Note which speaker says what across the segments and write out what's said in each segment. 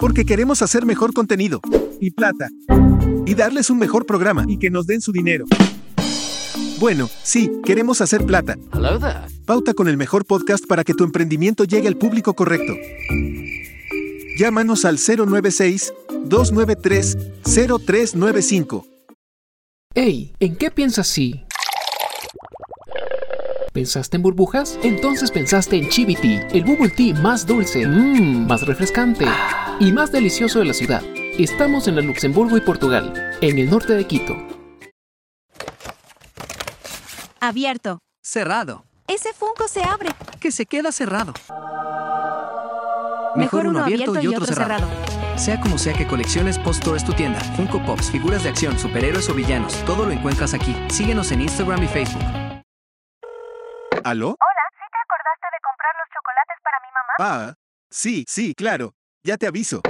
Speaker 1: Porque queremos hacer mejor contenido. Y plata. Y darles un mejor programa. Y que nos den su dinero. Bueno, sí, queremos hacer plata.
Speaker 2: Hello there.
Speaker 1: Pauta con el mejor podcast para que tu emprendimiento llegue al público correcto. Llámanos al 096-293-0395.
Speaker 3: Hey, ¿en qué piensas si? ¿Pensaste en burbujas? Entonces pensaste en Chivity, el bubble tea más dulce, mmm, más refrescante y más delicioso de la ciudad. Estamos en el Luxemburgo y Portugal, en el norte de Quito.
Speaker 4: Abierto.
Speaker 5: Cerrado.
Speaker 4: Ese Funko se abre.
Speaker 5: Que se queda cerrado.
Speaker 4: Mejor uno abierto y otro cerrado.
Speaker 5: Sea como sea que colecciones, Post es tu tienda. Funko Pops, figuras de acción, superhéroes o villanos, todo lo encuentras aquí. Síguenos en Instagram y Facebook.
Speaker 1: ¿Aló?
Speaker 6: Hola, ¿sí te acordaste de comprar los chocolates para mi mamá?
Speaker 1: Ah, sí, sí, claro. Ya te aviso.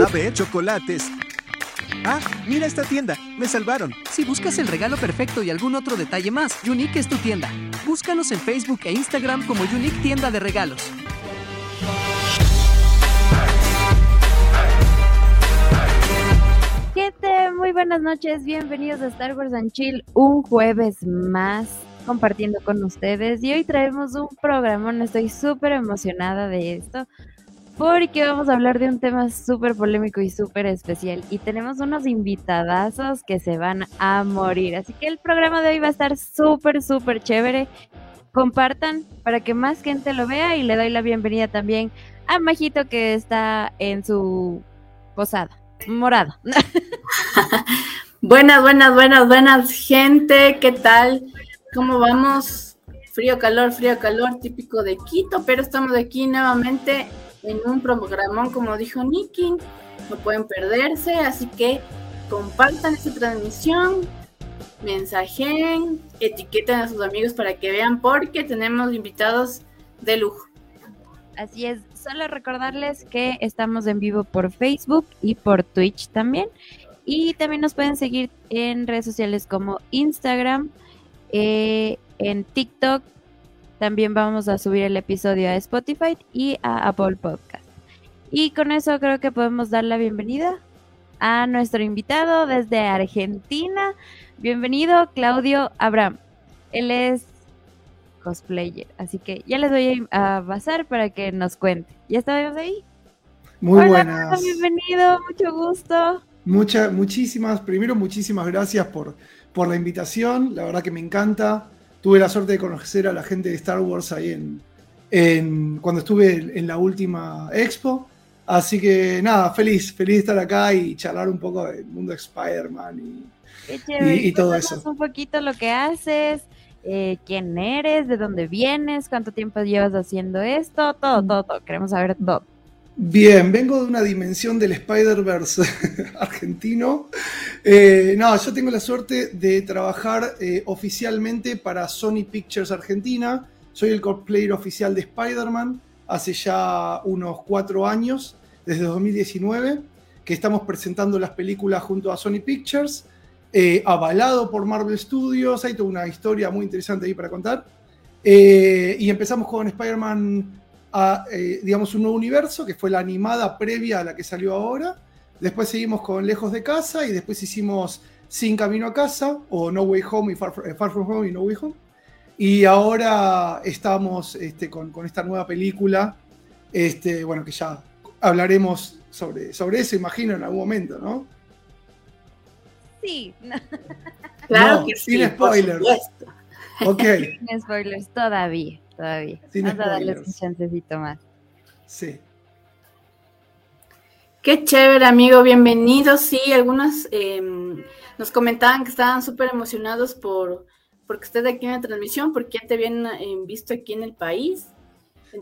Speaker 1: A ver, chocolates. Ah, mira esta tienda. Me salvaron.
Speaker 5: Si buscas el regalo perfecto y algún otro detalle más, Unique es tu tienda. Búscanos en Facebook e Instagram como Unique Tienda de Regalos.
Speaker 7: Gente, muy buenas noches, bienvenidos a Star Wars and Chill, un jueves más compartiendo con ustedes y hoy traemos un programón, estoy súper emocionada de esto porque vamos a hablar de un tema súper polémico y súper especial y tenemos unos invitadazos que se van a morir, así que el programa de hoy va a estar súper, súper chévere, compartan para que más gente lo vea y le doy la bienvenida también a Majito que está en su posada morada.
Speaker 8: buenas, buenas, buenas, buenas, gente. ¿Qué tal? ¿Cómo vamos? Frío, calor, frío, calor, típico de Quito, pero estamos aquí nuevamente en un programón, como dijo Nicky. No pueden perderse, así que compartan esta transmisión, mensajen, etiqueten a sus amigos para que vean, porque tenemos invitados de lujo.
Speaker 7: Así es, solo recordarles que estamos en vivo por Facebook y por Twitch también. Y también nos pueden seguir en redes sociales como Instagram, eh, en TikTok. También vamos a subir el episodio a Spotify y a Apple Podcast. Y con eso creo que podemos dar la bienvenida a nuestro invitado desde Argentina. Bienvenido, Claudio Abraham. Él es cosplayer. Así que ya les voy a pasar para que nos cuente. ¿Ya estamos ahí?
Speaker 9: Muy
Speaker 7: Hola,
Speaker 9: buenas.
Speaker 7: Bienvenido, mucho gusto.
Speaker 9: Muchas, muchísimas, primero muchísimas gracias por, por la invitación. La verdad que me encanta. Tuve la suerte de conocer a la gente de Star Wars ahí en, en cuando estuve en la última expo. Así que nada, feliz, feliz de estar acá y charlar un poco del mundo de Spider-Man y, todo eso.
Speaker 7: un poquito lo que haces, eh, quién eres, de dónde vienes, cuánto tiempo llevas haciendo esto, todo, todo, todo. Queremos saber todo.
Speaker 9: Bien, vengo de una dimensión del Spider-Verse argentino. Eh, no, yo tengo la suerte de trabajar eh, oficialmente para Sony Pictures Argentina. Soy el cosplayer oficial de Spider-Man hace ya unos cuatro años, desde 2019, que estamos presentando las películas junto a Sony Pictures, eh, avalado por Marvel Studios. Hay toda una historia muy interesante ahí para contar. Y empezamos con Spider-Man a, eh, digamos, un nuevo universo, que fue la animada previa a la que salió ahora. Después seguimos con Lejos de Casa y después hicimos Sin Camino a Casa, o No Way Home y Far, eh, Far From Home y No Way Home. Y ahora estamos este, con, con esta nueva película, este, bueno, que ya hablaremos sobre, sobre eso, imagino, en algún momento, ¿no?
Speaker 7: Sí,
Speaker 8: Claro
Speaker 9: No,
Speaker 8: que
Speaker 9: sin
Speaker 8: sí. por
Speaker 9: spoilers.
Speaker 8: supuesto.
Speaker 9: Ok,
Speaker 7: sin spoilers, todavía, todavía.
Speaker 9: Sin
Speaker 7: Vamos a darles un chancecito más.
Speaker 9: sí.
Speaker 8: Qué chévere, amigo, bienvenido. Sí, algunos eh, nos comentaban que estaban súper emocionados por porque estés aquí en la transmisión, porque ya te habían eh, visto aquí en el país.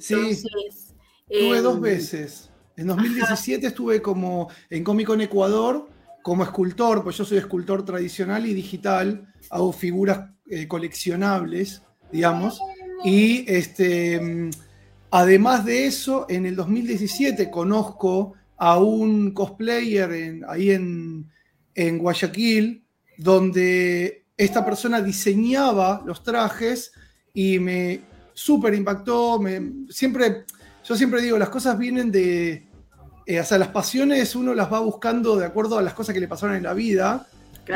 Speaker 9: Sí.
Speaker 8: Entonces,
Speaker 9: Estuve
Speaker 8: eh,
Speaker 9: dos veces. En 2017 estuve como en Comic Con Ecuador como escultor, pues yo soy escultor tradicional y digital, hago figuras eh, coleccionables, digamos. Y este, además de eso, en el 2017 conozco a un cosplayer en- ahí en, en Guayaquil, donde esta persona diseñaba los trajes y me súper impactó. Me, siempre, yo siempre digo, las cosas vienen de, eh, o sea, las pasiones uno las va buscando de acuerdo a las cosas que le pasaron en la vida.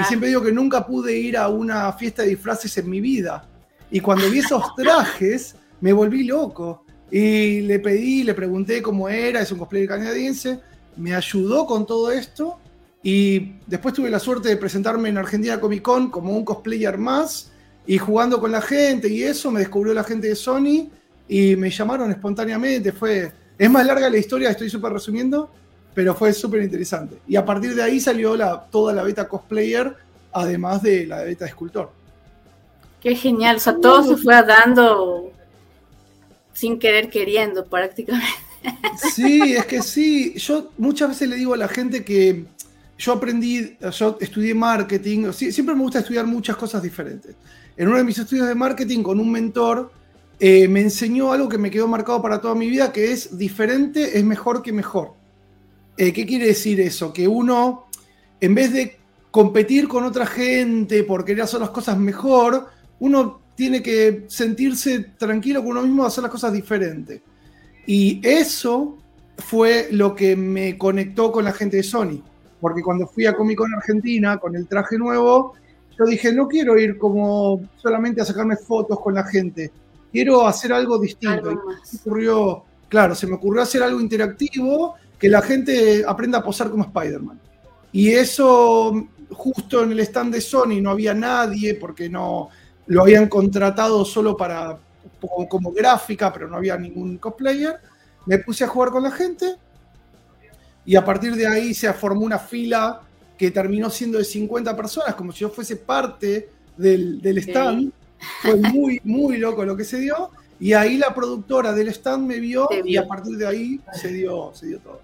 Speaker 9: Y siempre digo que nunca pude ir a una fiesta de disfraces en mi vida. Y cuando vi esos trajes, me volví loco. Y le pedí, le pregunté cómo era, es un cosplay canadiense, me ayudó con todo esto. Y después tuve la suerte de presentarme en Argentina Comic Con como un cosplayer más y jugando con la gente y eso, me descubrió la gente de Sony y me llamaron espontáneamente. Fue, es más larga la historia, estoy súper resumiendo, pero fue súper interesante. Y a partir de ahí salió la, toda la beta cosplayer, además de la beta de escultor.
Speaker 8: Qué genial, o sea, todo se fue dando sin querer queriendo prácticamente.
Speaker 9: Sí, es que sí, yo muchas veces le digo a la gente que yo aprendí, yo estudié marketing, siempre me gusta estudiar muchas cosas diferentes. En uno de mis estudios de marketing con un mentor eh, me enseñó algo que me quedó marcado para toda mi vida, que es diferente es mejor que mejor. Eh, ¿Qué quiere decir eso? Que uno, en vez de competir con otra gente por querer hacer las cosas mejor, uno tiene que sentirse tranquilo con uno mismo hacer las cosas diferentes. Y eso fue lo que me conectó con la gente de Sony. Porque cuando fui a Comic Con Argentina con el traje nuevo, yo dije, no quiero ir como solamente a sacarme fotos con la gente quiero hacer algo distinto. me ocurrió, claro, se me ocurrió hacer algo interactivo, que la gente aprenda a posar como Spider-Man. Y eso, justo en el stand de Sony no había nadie, porque no lo habían contratado solo para como, gráfica, pero no había ningún cosplayer. Me puse a jugar con la gente y a partir de ahí se formó una fila que terminó siendo de 50 personas, como si yo fuese parte del, stand. Fue muy, muy loco lo que se dio. Y ahí la productora del stand me vio, y a partir de ahí se dio, se dio todo.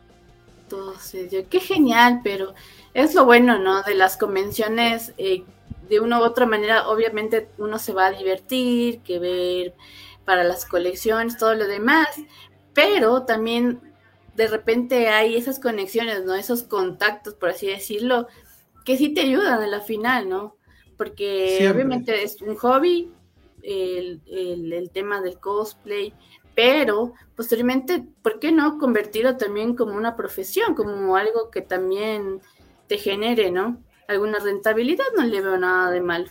Speaker 8: Todo se dio. Qué genial, pero es lo bueno, ¿no? De las convenciones, eh, de una u otra manera, obviamente uno se va a divertir, que ver para las colecciones, todo lo demás, pero también de repente hay esas conexiones, ¿no? Esos contactos, por así decirlo, que sí te ayudan en la final, ¿no? porque obviamente es un hobby el, el, tema del cosplay, pero posteriormente, ¿por qué no convertirlo también como una profesión, como algo que también te genere, ¿no? Alguna rentabilidad, no le veo nada de mal.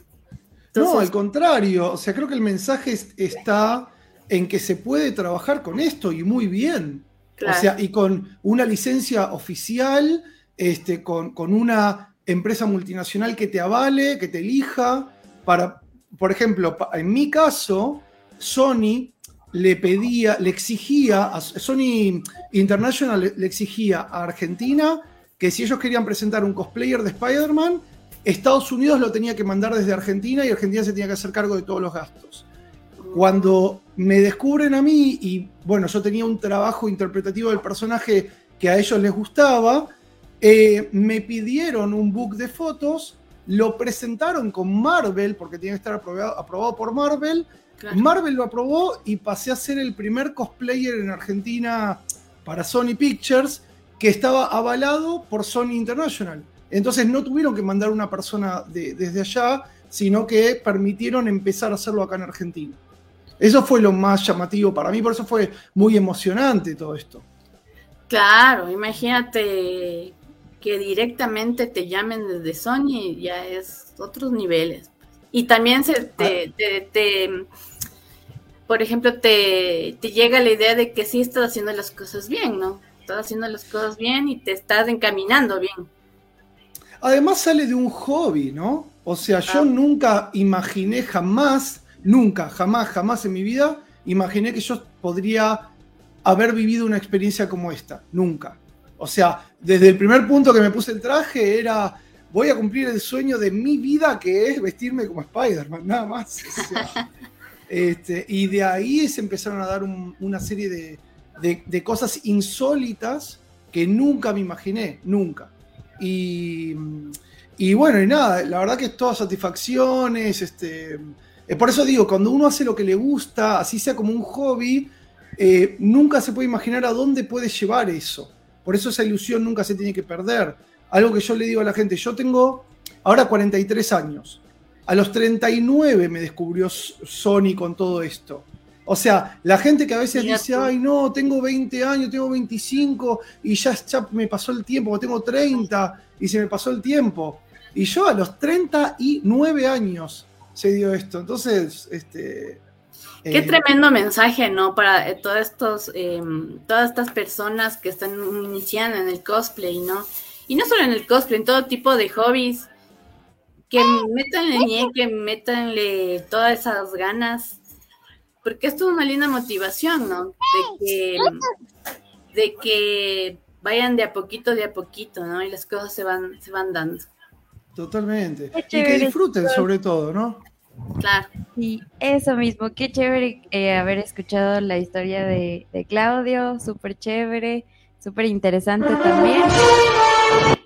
Speaker 9: no, al contrario, o sea, creo que el mensaje está en que se puede trabajar con esto y muy bien. O sea, y con una licencia oficial, este, con, con una empresa multinacional que te avale, que te elija. Para, por ejemplo, en mi caso, Sony le pedía, le exigía, a Sony International le, exigía a Argentina que si ellos querían presentar un cosplayer de Spider-Man, Estados Unidos lo tenía que mandar desde Argentina y Argentina se tenía que hacer cargo de todos los gastos. Cuando me descubren a mí, y bueno, yo tenía un trabajo interpretativo del personaje que a ellos les gustaba, eh, me pidieron un book de fotos, lo presentaron con Marvel, porque tiene que estar aprobado, por Marvel. Marvel lo aprobó y pasé a ser el primer cosplayer en Argentina para Sony Pictures que estaba avalado por Sony International. Entonces no tuvieron que mandar una persona desde allá, sino que permitieron empezar a hacerlo acá en Argentina. Eso fue lo más llamativo para mí, por eso fue muy emocionante todo esto.
Speaker 8: Claro, imagínate que directamente te llamen desde Sony ya es otros niveles. Y también se te, te, por ejemplo, te, te, llega la idea de que sí estás haciendo las cosas bien, ¿no? Estás haciendo las cosas bien y te estás encaminando bien.
Speaker 9: Además sale de un hobby, ¿no? O sea, yo nunca imaginé jamás, nunca, jamás, jamás en mi vida, imaginé que yo podría haber vivido una experiencia como esta. Nunca. O sea, desde el primer punto que me puse el traje era, voy a cumplir el sueño de mi vida, que es vestirme como Spider-Man, nada más. este, y de ahí se empezaron a dar una serie de, cosas insólitas que nunca me imaginé, nunca. Y, bueno, y nada, la verdad que es todas satisfacciones. Este, eh, por eso digo, cuando uno hace lo que le gusta, así sea como un hobby, eh, nunca se puede imaginar a dónde puede llevar eso. Por eso esa ilusión nunca se tiene que perder. Algo que yo le digo a la gente, yo tengo ahora 43 años. A los 39 me descubrió Sony con todo esto. O sea, la gente que a veces
Speaker 8: Mira
Speaker 9: dice,
Speaker 8: tú.
Speaker 9: ay, no, tengo 20 años, tengo 25 y ya, ya me pasó el tiempo, o tengo 30 y se me pasó el tiempo. Y yo a los 39 años se dio esto. Entonces, este.
Speaker 8: Qué
Speaker 9: eh,
Speaker 8: tremendo mensaje, ¿no? Para eh, todos estos, eh, todas estas personas que están iniciando en el cosplay, ¿no? Y no solo en el cosplay, en todo tipo de hobbies. Que métanle, que métanle todas esas ganas. Porque esto es una linda motivación, ¿no? De que, de que vayan de a poquito, de a poquito, ¿no? Y las cosas se van, se van dando.
Speaker 9: Totalmente. Y que disfruten, sobre todo, ¿no?
Speaker 8: Claro.
Speaker 7: Sí, eso mismo, qué chévere eh, haber escuchado la historia de, de Claudio, súper chévere, súper interesante también.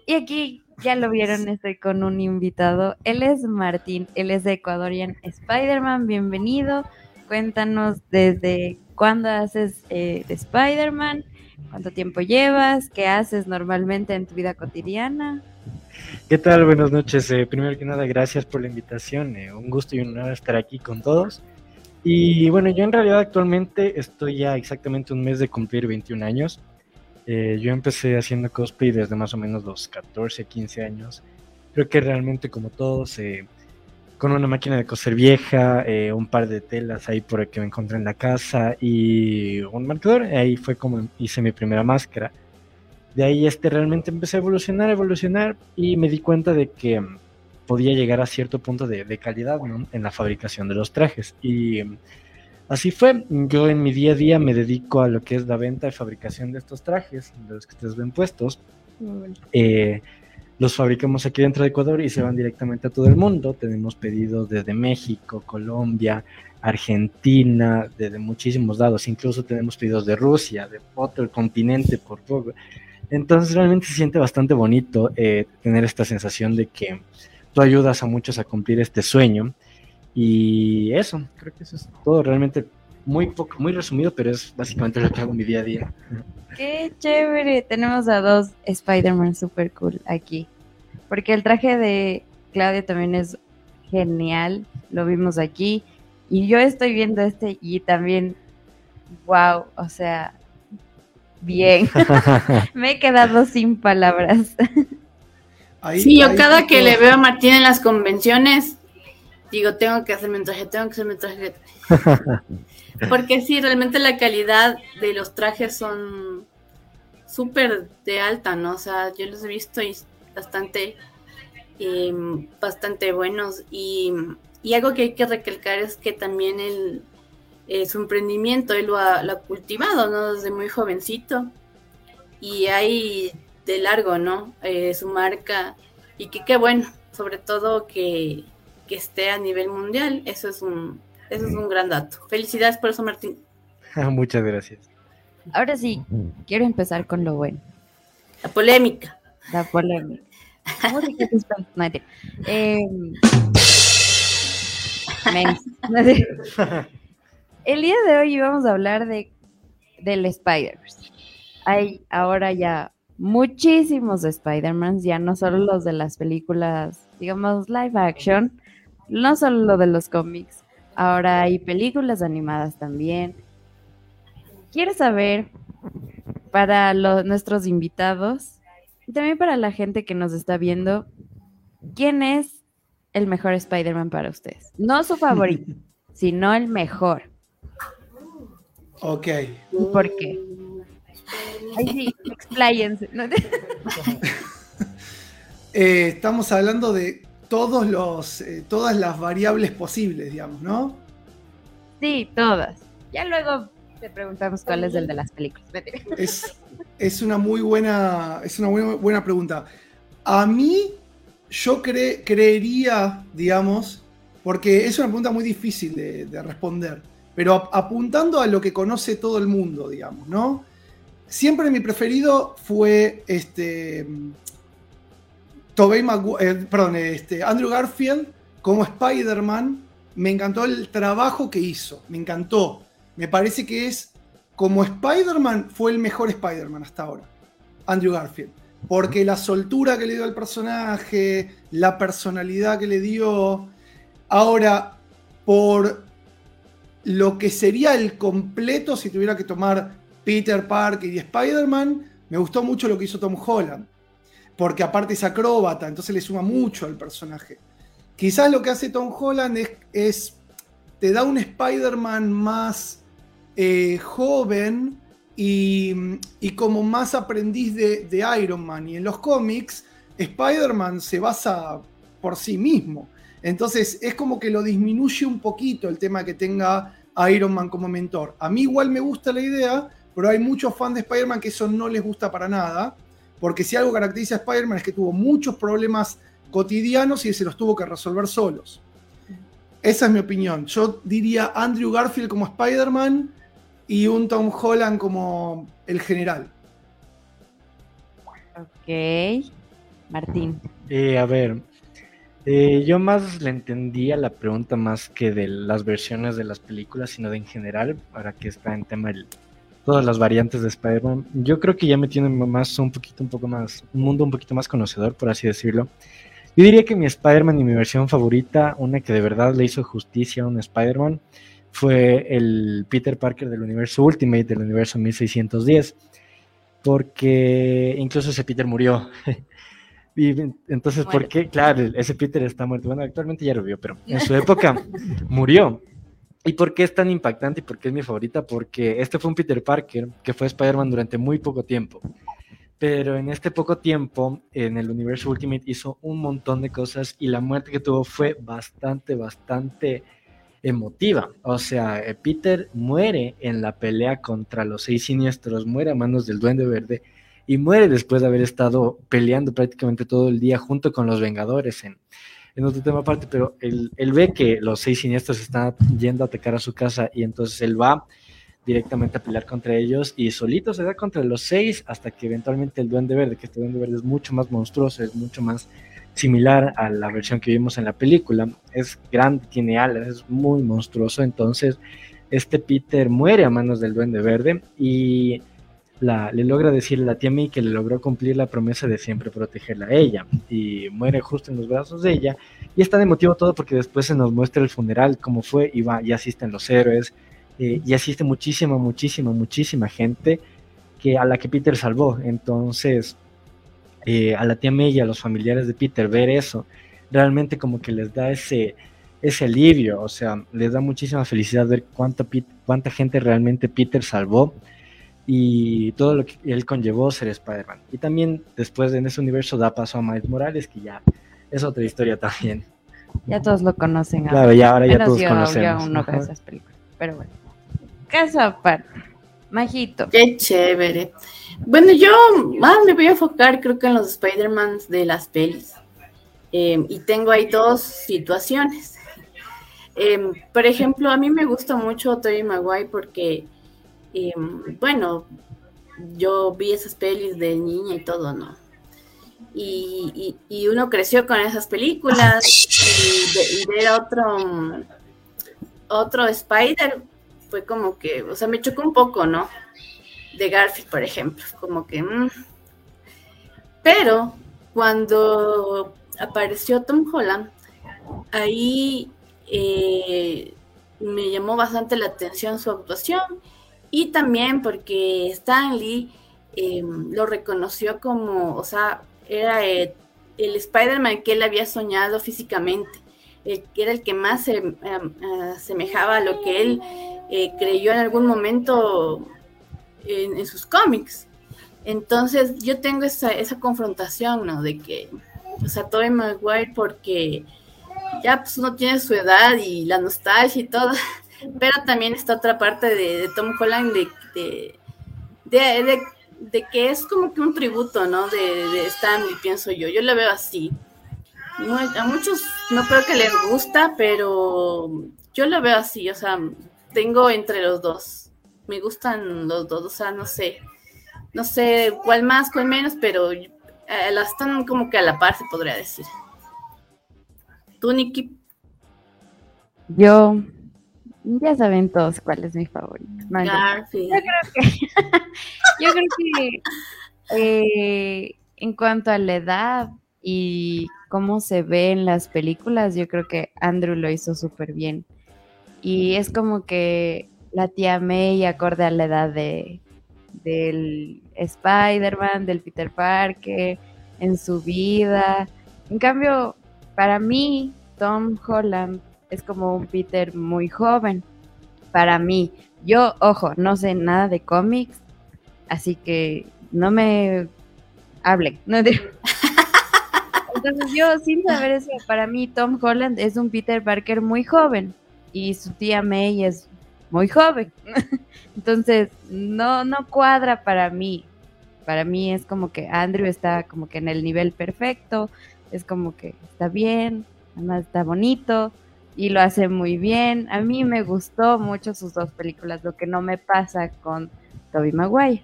Speaker 7: Y aquí ya lo vieron, estoy con un invitado, él es Martín, él es de Ecuadorian Spider-Man, bienvenido, cuéntanos desde cuándo haces eh, de Spider-Man, cuánto tiempo llevas, qué haces normalmente en tu vida cotidiana.
Speaker 2: ¿Qué tal? Buenas noches. Eh, primero que nada, gracias por la invitación. eh, un gusto y un honor estar aquí con todos. Y bueno, yo en realidad actualmente estoy ya exactamente un mes de cumplir 21 años. Eh, yo empecé haciendo cosplay desde más o menos los 14, 15 años. Creo que realmente como todos, eh, con una máquina de coser vieja, eh, un par de telas ahí por el que me encontré en la casa y un marcador, ahí fue como hice mi primera máscara. De ahí este, realmente empecé a evolucionar, evolucionar y me di cuenta de que mm, podía llegar a cierto punto de, de calidad ¿no? en la fabricación de los trajes. Y mm, así fue. Yo en mi día a día me dedico a lo que es la venta y fabricación de estos trajes, de los que ustedes ven puestos. Eh, los fabricamos aquí dentro de Ecuador y se van directamente a todo el mundo. Tenemos pedidos desde México, Colombia, Argentina, desde muchísimos lados. Incluso tenemos pedidos de Rusia, de otro continente por poco. Entonces realmente se siente bastante bonito eh, tener esta sensación de que tú ayudas a muchos a cumplir este sueño. Y eso, creo que eso es todo. Realmente muy poco, muy resumido, pero es básicamente lo que hago en mi día a día.
Speaker 7: Qué chévere. Tenemos a dos Spider-Man super cool aquí. Porque el traje de Claudia también es genial. Lo vimos aquí. Y yo estoy viendo este y también, wow, o sea, bien. Me he quedado sin palabras.
Speaker 9: Ahí-
Speaker 8: Sí, yo
Speaker 9: ahí
Speaker 8: cada que le veo a Martín en las convenciones, digo, tengo que hacerme un traje, tengo que hacerme un traje. Porque sí, realmente la calidad de los trajes son súper de alta, ¿no? O sea, yo los he visto y bastante, eh, bastante buenos. Y, y algo que hay que recalcar es que también él, eh, su emprendimiento, él lo ha, lo ha cultivado, ¿no? Desde muy jovencito. Y hay de largo, ¿no? Eh, su marca. Y que qué bueno, sobre todo que, que esté a nivel mundial. Eso es un, eso es un gran dato. Felicidades por eso, Martín.
Speaker 2: Muchas gracias.
Speaker 7: Ahora sí, quiero empezar con lo bueno.
Speaker 8: La polémica.
Speaker 7: La polémica. Sé. El día de hoy vamos a hablar de del Spider-Verse. Hay ahora ya muchísimos Spider-Mans, ya no solo los de las películas, digamos, live action, no solo lo de los cómics, ahora hay películas animadas también. Quiero saber para los, nuestros invitados y también para la gente que nos está viendo, ¿quién es el mejor Spider-Man para ustedes? No su favorito, sino el mejor.
Speaker 9: Ok.
Speaker 7: ¿Y por qué? Ay, sí, expláyense.
Speaker 9: Eh, estamos hablando de todos los, eh, todas las variables posibles, digamos, ¿no?
Speaker 7: Sí, todas. Ya luego te preguntamos cuál es el de las películas.
Speaker 9: Es, es una muy buena, es una buena, buena pregunta. A mí, yo cre- creería, digamos, porque es una pregunta muy difícil de, de responder, pero ap- apuntando a lo que conoce todo el mundo, digamos, ¿no? Siempre mi preferido fue este. Tobey Magu- eh, perdón, este, Andrew Garfield como Spider-Man. Me encantó el trabajo que hizo, me encantó. Me parece que es como Spider-Man fue el mejor Spider-Man hasta ahora, Andrew Garfield. Porque la soltura que le dio al personaje, la personalidad que le dio. Ahora, por lo que sería el completo si tuviera que tomar Peter Parker y Spider-Man, me gustó mucho lo que hizo Tom Holland. Porque aparte es acróbata, entonces le suma mucho al personaje. Quizás lo que hace Tom Holland es, te da un Spider-Man más eh, joven y, como más aprendiz de, Iron Man. Y en los cómics, Spider-Man se basa por sí mismo. Entonces es como que lo disminuye un poquito el tema que tenga Iron Man como mentor. A mí igual me gusta la idea, pero hay muchos fans de Spider-Man que eso no les gusta para nada, porque si algo caracteriza a Spider-Man es que tuvo muchos problemas cotidianos y se los tuvo que resolver solos. Esa es mi opinión. Yo diría Andrew Garfield como Spider-Man y un Tom Holland como el general.
Speaker 7: Ok. Martín.
Speaker 2: Eh, a ver, eh, yo más le entendía la pregunta más que de las versiones de las películas, sino de en general, para que está en tema el, todas las variantes de Spider-Man. Yo creo que ya me tiene más un poquito, un poco más, un mundo un poquito más conocedor, por así decirlo. Yo diría que mi Spider-Man y mi versión favorita, una que de verdad le hizo justicia a un Spider-Man, fue el Peter Parker del universo Ultimate, del universo 1610, porque incluso ese Peter murió. Y entonces, ¿por qué? Claro, ese Peter está muerto. Bueno, actualmente ya lo vio, pero en su época murió. ¿Y por qué es tan impactante y por qué es mi favorita? Porque este fue un Peter Parker que fue Spider-Man durante muy poco tiempo. Pero en este poco tiempo, en el universo Ultimate hizo un montón de cosas y la muerte que tuvo fue bastante, bastante emotiva. O sea, eh, Peter muere en la pelea contra los seis siniestros, muere a manos del Duende Verde y muere después de haber estado peleando prácticamente todo el día junto con los Vengadores en, en otro tema aparte, pero él, ve que los seis siniestros están yendo a atacar a su casa y entonces él va directamente a pelear contra ellos y solito se da contra los seis hasta que eventualmente el Duende Verde, que este Duende Verde es mucho más monstruoso, es mucho más similar a la versión que vimos en la película, es grande, tiene alas, es muy monstruoso, entonces este Peter muere a manos del Duende Verde y le logra decirle a la tía May que le logró cumplir la promesa de siempre protegerla a ella y muere justo en los brazos de ella y está de motivo todo porque después se nos muestra el funeral cómo fue y va y asisten los héroes eh, y asiste muchísima muchísima muchísima gente que a la que Peter salvó. Entonces eh, a la tía May y a los familiares de Peter ver eso realmente como que les da ese ese alivio o sea les da muchísima felicidad ver cuánta cuánta gente realmente Peter salvó y todo lo que él conllevó ser Spider-Man. Y también después en ese universo da paso a Miles Morales, que ya es otra historia también.
Speaker 7: Ya todos lo conocen.
Speaker 2: Claro, ya ahora ya todos conocemos.
Speaker 7: Yo no esas películas, pero bueno. Caso aparte. Majito.
Speaker 8: Qué chévere. Bueno, yo más me voy a enfocar creo que en los Spider-Man de las pelis. Em, y tengo ahí dos situaciones. Em, por ejemplo, a mí me gusta mucho Tobey Maguire porque bueno, yo vi esas pelis de niña y todo, ¿no? Y, uno creció con esas películas y, ver otro, otro Spider fue como que, o sea, me chocó un poco, ¿no? De Garfield, por ejemplo, como que... Mm. Pero cuando apareció Tom Holland, ahí eh, me llamó bastante la atención su actuación y también porque Stanley eh, lo reconoció como, o sea, era el, Spider-Man que él había soñado físicamente, el, que era el que más se em, asemejaba a lo que él eh, creyó en algún momento en, sus cómics. Entonces yo tengo esa, esa confrontación, ¿no? De que, o sea, Tobey Maguire porque ya pues uno tiene su edad y la nostalgia y todo, pero también está otra parte de, Tom Holland de, de, que es como que un tributo, ¿no? De, Stanley, pienso yo. Yo lo veo así. a muchos no creo que les gusta, pero yo lo veo así, o sea, tengo entre los dos. Me gustan los dos, o sea, no sé. No sé cuál más, cuál menos, pero las están como que a la par, se podría decir. ¿Tú, Nikki?
Speaker 7: Yo, ya saben todos cuál es mi favorito. Yo creo que, yo creo que eh, en cuanto a la edad y cómo se ve en las películas, yo creo que Andrew lo hizo súper bien. Y es como que la tía May acorde a la edad de, del Spider-Man, del Peter Parker, en su vida. En cambio, para mí, Tom Holland es como un Peter muy joven. Para mí, yo, ojo, no sé nada de cómics, así que no me hablen. No Entonces yo, sin saber eso, para mí Tom Holland es un Peter Parker muy joven y su tía May es muy joven. Entonces, no, no cuadra para mí. Para mí es como que Andrew está como que en el nivel perfecto, es como que está bien, además está bonito y lo hace muy bien. A mí me gustó mucho sus dos películas, lo que no me pasa con Toby Maguire,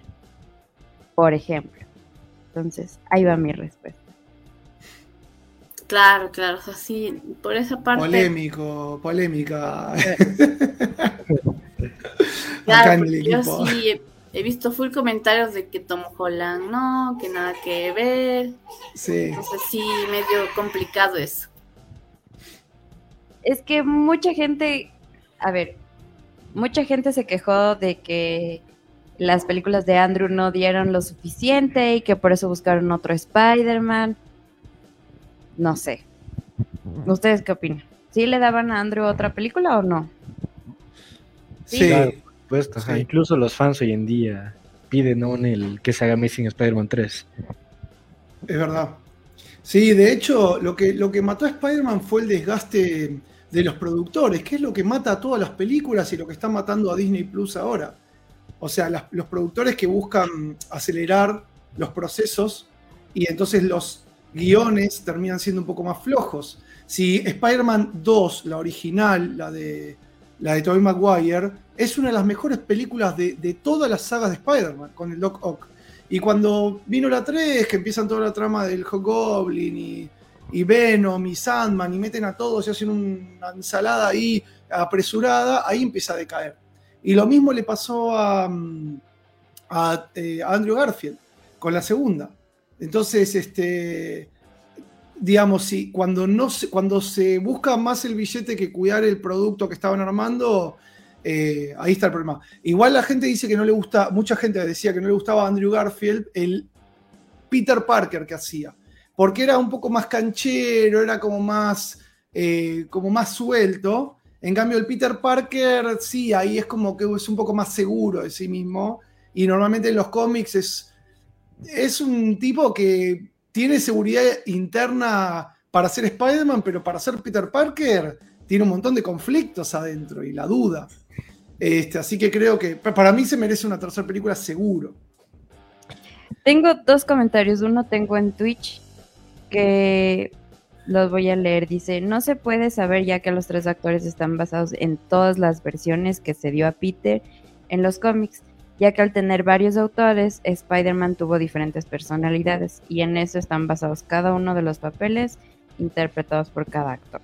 Speaker 7: por ejemplo. Entonces, ahí va mi respuesta.
Speaker 8: Claro, claro, o sea, por esa parte.
Speaker 9: Polémico, polémica.
Speaker 8: claro, yo sí he, visto full comentarios de que Tom Holland no, que nada que ver. Sí. Entonces sí, medio complicado eso.
Speaker 7: Es que mucha gente, a ver, mucha gente se quejó de que las películas de Andrew no dieron lo suficiente y que por eso buscaron otro Spider-Man no sé. ¿Ustedes qué opinan? ¿Sí le daban a Andrew otra película o no?
Speaker 2: Sí, por supuesto. Incluso los fans hoy en día piden aún el que se haga Amazing Spider-Man 3.
Speaker 9: Es verdad. Sí, de hecho, lo que, lo que mató a Spider-Man fue el desgaste de los productores, que es lo que mata a todas las películas y lo que está matando a Disney Plus ahora. O sea, los productores que buscan acelerar los procesos y entonces los guiones terminan siendo un poco más flojos. Si Spider-Man 2, la original, la de, la de Tobey Maguire, es una de las mejores películas de, todas las sagas de Spider-Man, con el Doc Ock. Y cuando vino la 3, que empiezan toda la trama del Goblin y, y Venom y Sandman y meten a todos y hacen una ensalada ahí apresurada, ahí empieza a decaer. Y lo mismo le pasó a, a eh, Andrew Garfield con la segunda. Entonces, este, digamos, si cuando, no se, cuando se busca más el billete que cuidar el producto que estaban armando, eh, ahí está el problema. Igual la gente dice que no le gusta, mucha gente decía que no le gustaba a Andrew Garfield el Peter Parker que hacía, porque era un poco más canchero, era como más, eh, como más suelto. En cambio, el Peter Parker, sí, ahí es como que es un poco más seguro de sí mismo. Y normalmente en los cómics es, es un tipo que tiene seguridad interna para ser Spider-Man, pero para ser Peter Parker tiene un montón de conflictos adentro y la duda. Este, así que creo que para mí se merece una tercera película seguro.
Speaker 7: Tengo dos comentarios. Uno tengo en Twitch que los voy a leer. Dice, no se puede saber ya que los tres actores están basados en todas las versiones que se dio a Peter en los cómics ya que al tener varios autores, Spider-Man tuvo diferentes personalidades y en eso están basados cada uno de los papeles interpretados por cada actor.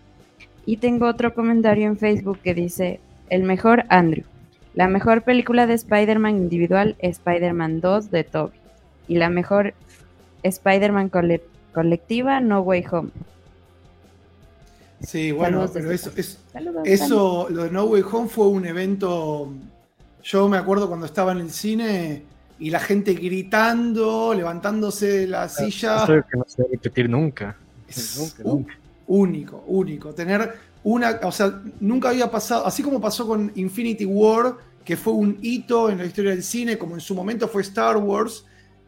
Speaker 7: Y tengo otro comentario en Facebook que dice, el mejor Andrew. La mejor película de Spider-Man individual, Spider-Man 2 de Toby. Y la mejor Spider-Man colectiva, No Way Home.
Speaker 9: Sí, bueno, pero eso, eso lo de No Way Home fue un evento yo me acuerdo cuando estaba en el cine y la gente gritando, levantándose de la silla.
Speaker 2: Eso que no se va a repetir nunca.
Speaker 9: nunca, Único, único. Tener una, o sea, nunca había pasado, así como pasó con Infinity War, que fue un hito en la historia del cine, como en su momento fue Star Wars,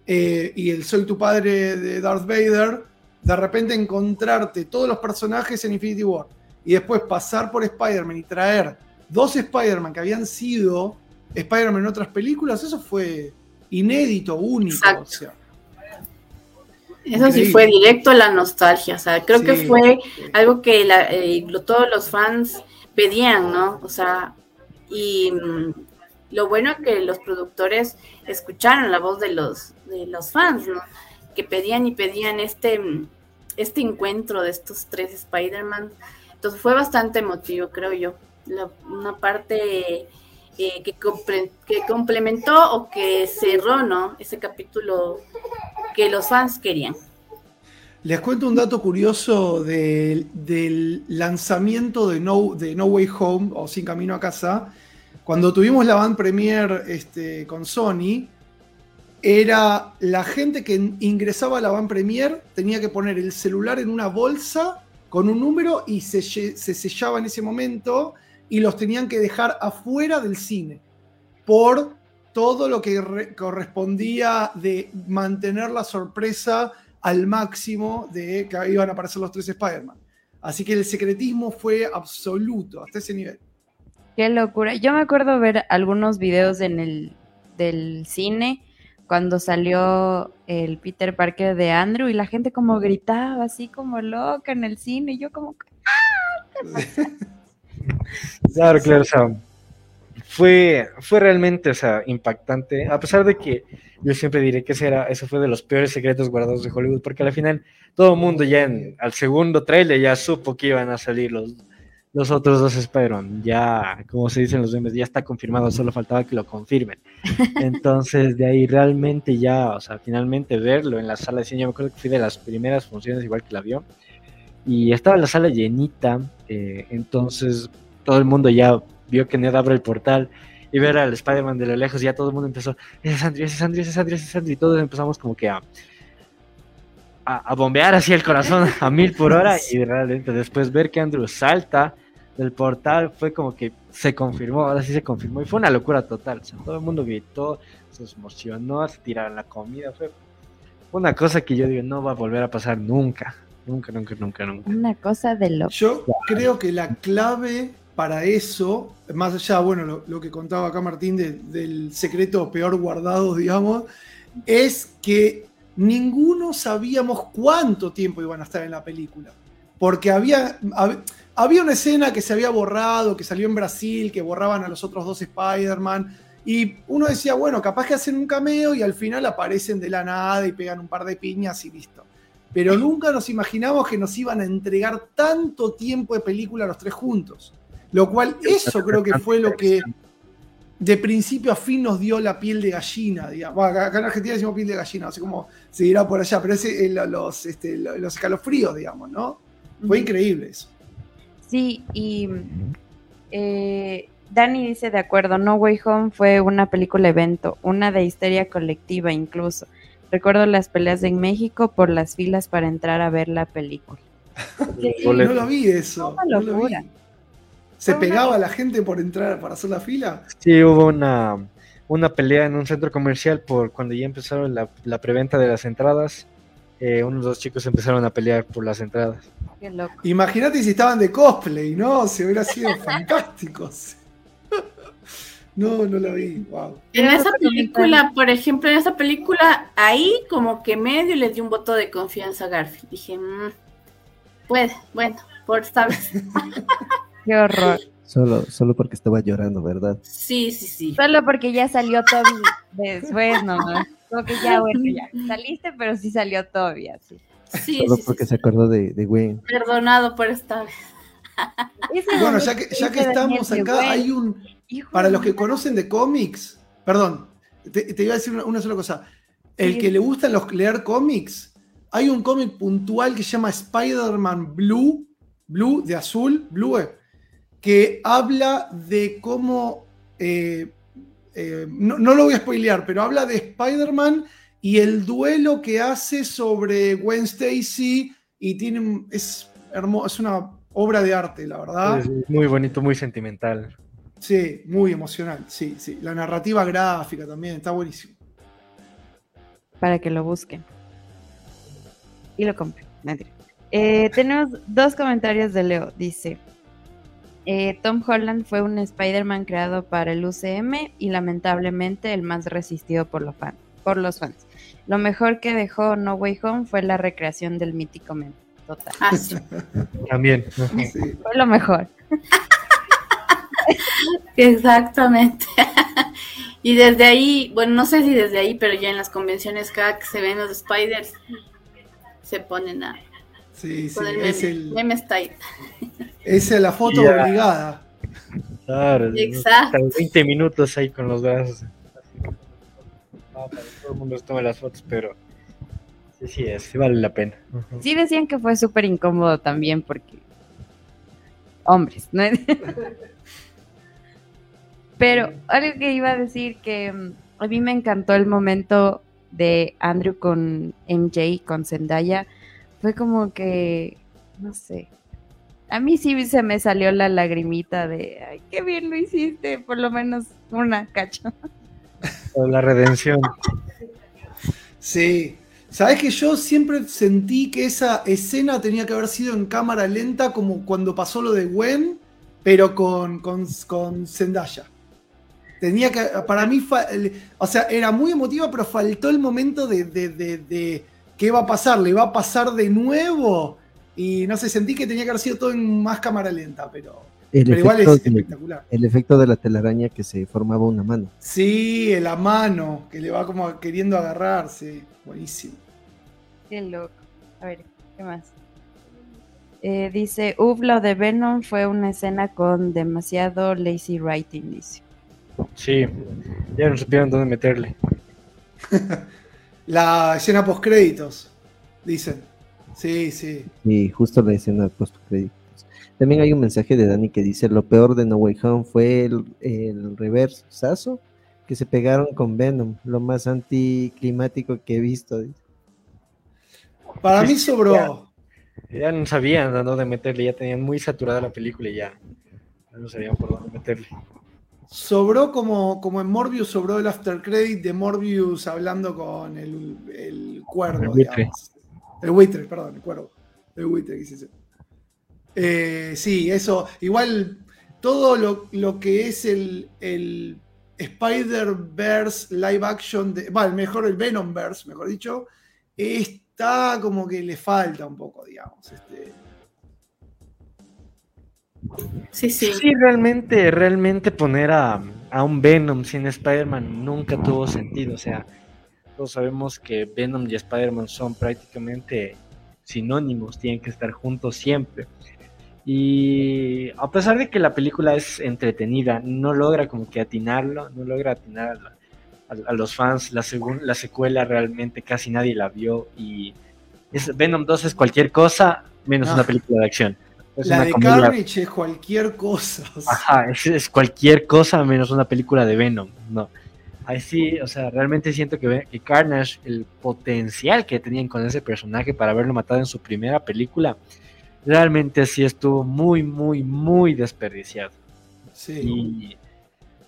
Speaker 9: eh, y el Soy tu padre de Darth Vader, de repente encontrarte todos los personajes en Infinity War y después pasar por Spider-Man y traer dos Spider-Man que habían sido Spider-Man en otras películas, eso fue inédito, único.
Speaker 8: eso sí fue directo a la nostalgia, o sea, creo que fue algo que eh, todos los fans pedían, ¿no? O sea, y mm, lo bueno es que los productores escucharon la voz de los, de los fans, ¿no? Que pedían y pedían este, este encuentro de estos tres Spider-Man. Entonces fue bastante emotivo, creo yo. una parte que, que, complementó o que cerró, ¿no? Ese capítulo que los fans querían.
Speaker 9: Les cuento un dato curioso del, del lanzamiento de no, de no Way Home o Sin Camino a Casa. Cuando tuvimos la band premier este, con Sony, era la gente que ingresaba a la van premier tenía que poner el celular en una bolsa con un número y se, se sellaba en ese momento y los tenían que dejar afuera del cine por todo lo que correspondía de mantener la sorpresa al máximo de que iban a aparecer los tres Spider-Man. Así que el secretismo fue absoluto hasta ese nivel.
Speaker 7: Qué locura. Yo me acuerdo ver algunos videos en el del cine cuando salió el Peter Parker de Andrew y la gente como gritaba así como loca en el cine y yo como ¡Ah!
Speaker 2: claro, claro, o sea, fue, fue realmente o sea, impactante, a pesar de que yo siempre diré que ese, era, ese fue de los peores secretos guardados de Hollywood, porque al final todo el mundo ya en, al segundo trailer ya supo que iban a salir los, los otros dos Spider-Man. Ya, como se dicen los memes, ya está confirmado, solo faltaba que lo confirmen. Entonces, de ahí realmente ya, o sea, finalmente verlo en la sala de cine, yo me acuerdo que fui de las primeras funciones, igual que la vio, y estaba la sala llenita, eh, entonces todo el mundo ya vio que Ned abre el portal y ver al Spider-Man de lo lejos, ya todo el mundo empezó, ese es Andrew, ese es Andrew, ese es Andrew, ese es Andrew, y todos empezamos como que a, a, bombear así el corazón a mil por hora y realmente después ver que Andrew salta del portal fue como que se confirmó, ahora sí se confirmó y fue una locura total. O sea, todo el mundo gritó, se emocionó, se tiraron la comida. Fue una cosa que yo digo no va a volver a pasar nunca. Nunca, nunca, nunca, nunca.
Speaker 7: Una cosa de loco.
Speaker 9: Yo creo que la clave para eso, más allá, bueno, lo, que contaba acá Martín del secreto peor guardado, digamos, es que ninguno sabíamos cuánto tiempo iban a estar en la película. Porque había había una escena que se había borrado, que salió en Brasil, que borraban a los otros dos Spider-Man. Y uno decía, bueno, capaz que hacen un cameo y al final aparecen de la nada y pegan un par de piñas y listo. Pero nunca nos imaginamos que nos iban a entregar tanto tiempo de película los tres juntos. Lo cual, eso creo que fue lo que de principio a fin nos dio la piel de gallina. Digamos. acá en Argentina decimos piel de gallina, no sé cómo se dirá por allá, pero ese, los, este, los escalofríos, digamos, ¿no? Fue increíble eso.
Speaker 7: Sí, y eh, Dani dice de acuerdo, No Way Home fue una película evento, una de histeria colectiva incluso. Recuerdo las peleas en México por las filas para entrar a ver la película.
Speaker 9: no lo vi eso. ¿Se pegaba la gente por entrar, para hacer la fila?
Speaker 2: Sí, hubo una, una pelea en un centro comercial por cuando ya empezaron la, la preventa de las entradas. Eh, unos dos chicos empezaron a pelear por las entradas.
Speaker 9: Imagínate si estaban de cosplay, ¿no? Se hubiera sido fantásticos. No, no lo vi. Wow.
Speaker 8: En esa película, por ejemplo, en esa película, ahí como que medio le di un voto de confianza a Garfield. Dije, mmm, puede, bueno, por esta vez.
Speaker 7: Qué horror.
Speaker 10: Solo, solo porque estaba llorando, ¿verdad?
Speaker 8: Sí, sí, sí.
Speaker 7: Solo porque ya salió Toby después nomás. Como que ya, bueno, ya saliste, pero sí salió Toby, así.
Speaker 10: Solo porque se acordó de, de Gwen.
Speaker 8: Perdonado por esta vez.
Speaker 9: bueno, ya que, ya que estamos acá, hay un. Para los que conocen de cómics, perdón, te, iba a decir una, sola cosa. El que le gustan los leer cómics, hay un cómic puntual que se llama Spider-Man Blue, Blue de azul, Blue, que habla de cómo. Eh, eh, no, no, lo voy a spoilear, pero habla de Spider-Man y el duelo que hace sobre Gwen Stacy y tiene es hermoso, es una obra de arte, la verdad. Es
Speaker 2: muy bonito, muy sentimental.
Speaker 9: Sí, muy emocional, sí, sí. La narrativa gráfica también está buenísimo.
Speaker 7: Para que lo busquen. Y lo compren. Eh, tenemos dos comentarios de Leo. Dice, eh, Tom Holland fue un Spider-Man creado para el UCM y lamentablemente el más resistido por, fan, por los fans. Lo mejor que dejó No Way Home fue la recreación del mítico meme. Total.
Speaker 8: Ah,
Speaker 2: También.
Speaker 7: Fue lo mejor.
Speaker 8: Exactamente. y desde ahí, bueno, no sé si desde ahí, pero ya en las convenciones cada que se ven los spiders, se ponen a...
Speaker 9: Sí, sí, es el...
Speaker 8: Meme style.
Speaker 9: Es la foto obligada.
Speaker 2: Claro.
Speaker 8: Exacto.
Speaker 2: 20 minutos ahí con los brazos todo el mundo toma las fotos, pero Sí, sí, es, sí vale la pena.
Speaker 7: Sí decían que fue súper incómodo también porque hombres, ¿no? Pero algo que iba a decir que mm, a mí me encantó el momento de Andrew con MJ, con Zendaya, fue como que, no sé, a mí sí se me salió la lagrimita de, ay, qué bien lo hiciste, por lo menos una cacho.
Speaker 2: La redención.
Speaker 9: Sí. Sabes que yo siempre sentí que esa escena tenía que haber sido en cámara lenta, como cuando pasó lo de Gwen, pero con, con, con Zendaya. Tenía que, para mí, o sea, era muy emotiva, pero faltó el momento de, de, de, qué va a pasar, le va a pasar de nuevo. Y no sé, sentí que tenía que haber sido todo en más cámara lenta, pero, pero igual es espectacular.
Speaker 10: El efecto de la telaraña que se formaba una mano.
Speaker 9: Sí, la mano, que le va como queriendo agarrarse. Buenísimo.
Speaker 7: Qué loco. A ver, ¿qué más? Eh, dice, Uf, lo de Venom fue una escena con demasiado lazy writing, dice.
Speaker 2: Sí, ya no supieron dónde meterle.
Speaker 9: la escena post créditos, dicen. Sí, sí.
Speaker 10: Y justo la escena post créditos. También hay un mensaje de Dani que dice, lo peor de No Way Home fue el, el reversazo que se pegaron con Venom, lo más anticlimático que he visto.
Speaker 9: Para mí sobró.
Speaker 2: Ya, no sabían dónde meterle, ya tenían muy saturada la película y ya, no sabían por dónde meterle.
Speaker 9: Sobró como, como en Morbius, sobró el after credit de Morbius hablando con el, el cuervo. El buitre. El buitre, perdón, el cuervo. El buitre, quise eh, sí, eso. Igual todo lo, lo que es el, el Spider-Verse live action, de, bueno, mejor el Venom-Verse, mejor dicho, es está como que le falta un poco, digamos. Este...
Speaker 2: Sí, sí. Sí, realmente, realmente poner a, a un Venom sin Spider-Man nunca tuvo sentido. O sea, todos sabemos que Venom y Spider-Man son prácticamente sinónimos, tienen que estar juntos siempre. Y a pesar de que la película es entretenida, no logra como que atinarlo, no logra atinar a, los fans. La, la secuela realmente casi nadie la vio y es, Venom 2 es cualquier cosa menos una película de acción.
Speaker 9: La de Carnage es cualquier cosa.
Speaker 2: Ajá, es, cualquier cosa menos una película de Venom. No. Ahí sí, o sea, realmente siento que, que Carnage, el potencial que tenían con ese personaje para haberlo matado en su primera película, realmente sí estuvo muy, muy, muy desperdiciado. Sí.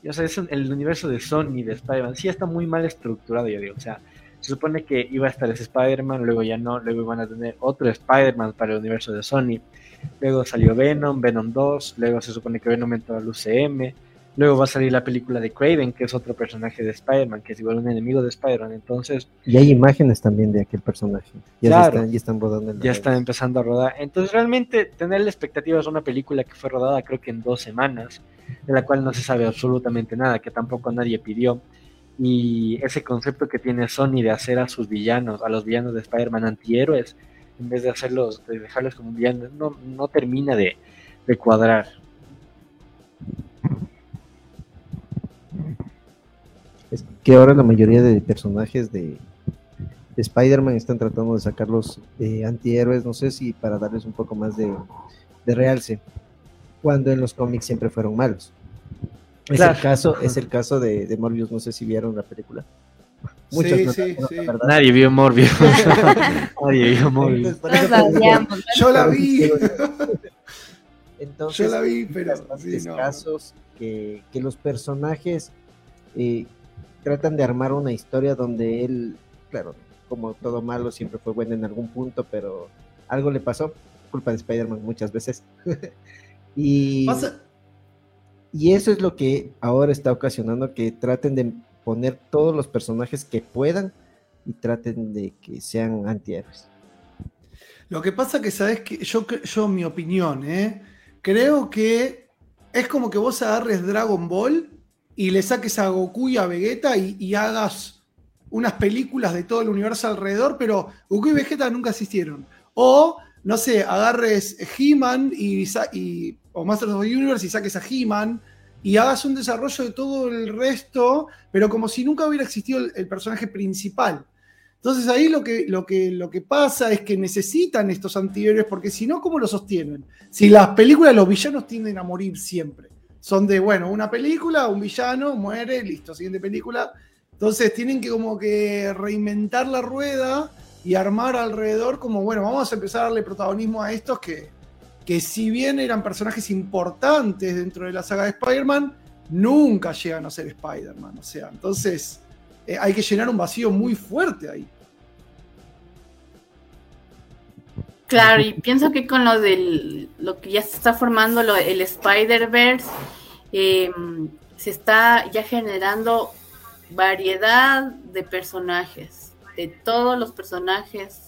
Speaker 2: Y, o sea, es el universo de Sony, de Spider-Man, sí está muy mal estructurado, yo digo. O sea, se supone que iba a estar ese Spider-Man, luego ya no, luego iban a tener otro Spider-Man para el universo de Sony. Luego salió Venom, Venom 2, luego se supone que Venom entró al UCM. Luego va a salir la película de Craven, que es otro personaje de Spider-Man, que es igual un enemigo de Spider-Man. Entonces.
Speaker 10: Y hay imágenes también de aquel personaje. Ya, están, ya están rodando.
Speaker 2: ya están empezando a rodar. Entonces, realmente, tener la expectativa es una película que fue rodada, creo que en dos semanas, de la cual no se sabe absolutamente nada, que tampoco nadie pidió. Y ese concepto que tiene Sony de hacer a sus villanos, a los villanos de Spider-Man antihéroes, en vez de hacerlos, de dejarlos como villanos, no, no termina de, cuadrar.
Speaker 10: Es que ahora la mayoría de personajes de, Spider-Man están tratando de sacarlos de antihéroes, no sé si para darles un poco más de, de realce, cuando en los cómics siempre fueron malos. Es el caso, es el caso de, de, Morbius, no sé si vieron la película.
Speaker 9: Muchos sí, sí, sí.
Speaker 2: Nadie vio Morbius. Nadie vio Morbius.
Speaker 9: Yo la vi. Entonces, Yo la vi, pero sí,
Speaker 10: no. casos que, que los personajes eh, tratan de armar una historia donde él, claro, como todo malo, siempre fue bueno en algún punto, pero algo le pasó, culpa de Spider-Man muchas veces. y... ¿Pasa? Y eso es lo que ahora está ocasionando que traten de poner todos los personajes que puedan y traten de que sean antihéroes.
Speaker 9: Lo que pasa que, sabes que yo, yo mi opinión, ¿eh? creo que es como que vos agarres Dragon Ball y le saques a Goku y a Vegeta y, hagas unas películas de todo el universo alrededor, pero Goku y Vegeta nunca existieron. O, no sé, agarres He-Man y, y o Masters of the Universe y saques a He-Man y hagas un desarrollo de todo el resto, pero como si nunca hubiera existido el, personaje principal. Entonces ahí lo que, lo, que, lo que pasa es que necesitan estos antihéroes porque si no, ¿cómo lo sostienen? Si las películas, los villanos tienden a morir siempre. Son de, bueno, una película, un villano, muere, listo, siguiente película. Entonces tienen que como que reinventar la rueda y armar alrededor como, bueno, vamos a empezar a darle protagonismo a estos que, que si bien eran personajes importantes dentro de la saga de Spider-Man, nunca llegan a ser Spider-Man. O sea, entonces eh, hay que llenar un vacío muy fuerte ahí.
Speaker 8: Claro, y pienso que con lo del lo que ya se está formando el Spider-Verse, eh, se está ya generando variedad de personajes, de todos los personajes,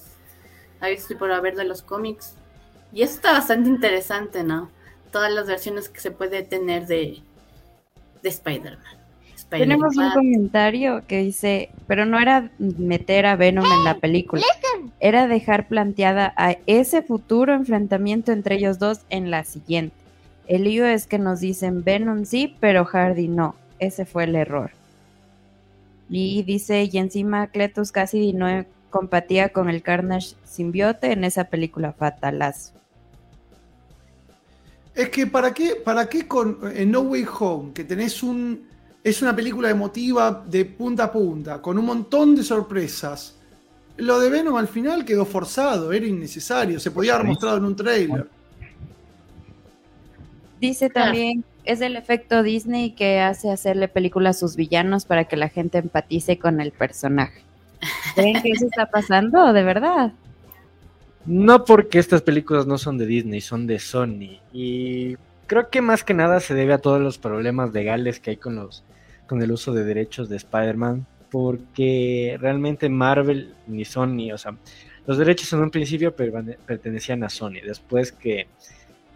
Speaker 8: a visto por haber de los cómics. Y eso está bastante interesante, ¿no? Todas las versiones que se puede tener de, de Spider-Man.
Speaker 7: Tenemos un comentario que dice, pero no era meter a Venom en la película, era dejar planteada a ese futuro enfrentamiento entre ellos dos en la siguiente. El lío es que nos dicen Venom sí, pero Hardy no. Ese fue el error. Y dice, y encima Cletus casi no compatía con el Carnage simbiote en esa película fatalazo.
Speaker 9: Es que para qué, para qué con en No Way Home, que tenés un. Es una película emotiva de punta a punta, con un montón de sorpresas. Lo de Venom al final quedó forzado, era innecesario, se podía haber mostrado en un trailer.
Speaker 7: Dice también, es el efecto Disney que hace hacerle películas a sus villanos para que la gente empatice con el personaje. ¿Creen que eso está pasando, de verdad?
Speaker 2: No porque estas películas no son de Disney, son de Sony. Y creo que más que nada se debe a todos los problemas legales que hay con los con el uso de derechos de Spider-Man. Porque realmente Marvel ni Sony, o sea, los derechos en un principio pertenecían a Sony. Después que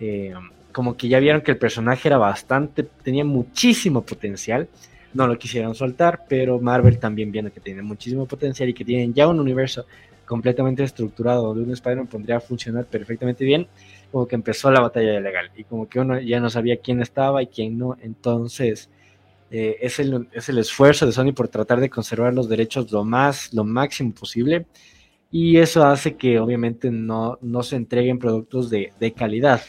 Speaker 2: eh, como que ya vieron que el personaje era bastante, tenía muchísimo potencial. No lo quisieron soltar, pero Marvel también viendo que tiene muchísimo potencial y que tienen ya un universo completamente estructurado donde un Spider-Man podría funcionar perfectamente bien, como que empezó la batalla legal y como que uno ya no sabía quién estaba y quién no, entonces eh, es, el, es el esfuerzo de Sony por tratar de conservar los derechos lo más, lo máximo posible y eso hace que obviamente no, no se entreguen productos de, de calidad.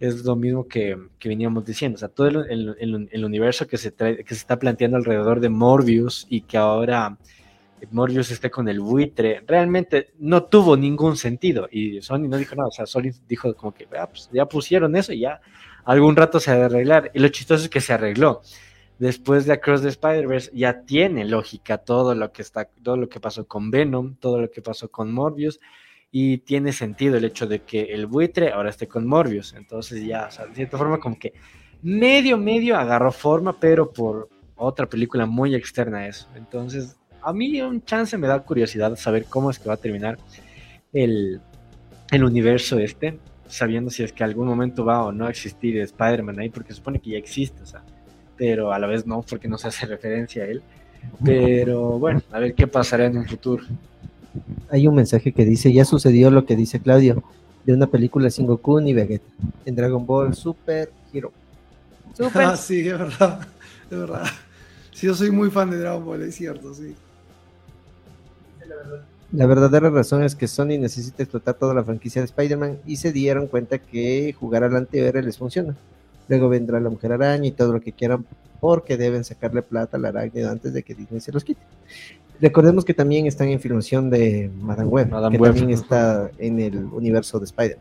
Speaker 2: Es lo mismo que, que, veníamos diciendo, o sea, todo el, el, universo que se, trae, que se está planteando alrededor de Morbius y que ahora Morbius esté con el buitre, realmente no tuvo ningún sentido. Y Sony no dijo nada, o sea, Sony dijo como que ah, pues, ya pusieron eso y ya algún rato se ha de arreglar. Y lo chistoso es que se arregló. Después de Across the Spider-Verse ya tiene lógica todo lo que está, todo lo que pasó con Venom, todo lo que pasó con Morbius, y tiene sentido el hecho de que el buitre ahora esté con Morbius. Entonces ya, o sea, de cierta forma como que medio, medio agarró forma, pero por otra película muy externa a eso. Entonces, a mí un chance me da curiosidad saber cómo es que va a terminar el, el universo este, sabiendo si es que algún momento va o no a existir Spider-Man ahí, porque supone que ya existe, o sea, pero a la vez no, porque no se hace referencia a él. Pero bueno, a ver qué pasará en un futuro.
Speaker 10: Hay un mensaje que dice, ya sucedió lo que dice Claudio, de una película sin Goku ni Vegeta, en Dragon Ball Super Hero.
Speaker 9: Super. Ah, sí, es verdad, es verdad. Sí, yo soy muy fan de Dragon Ball, es cierto, sí.
Speaker 10: La verdadera razón es que Sony necesita explotar toda la franquicia de Spider-Man y se dieron cuenta que jugar al antihéroe les funciona. Luego vendrá la Mujer Araña y todo lo que quieran porque deben sacarle plata al arácnido antes de que Disney se los quite. Recordemos que también están en filmación de Madame Web, Madame que Web. también está en el universo de Spider.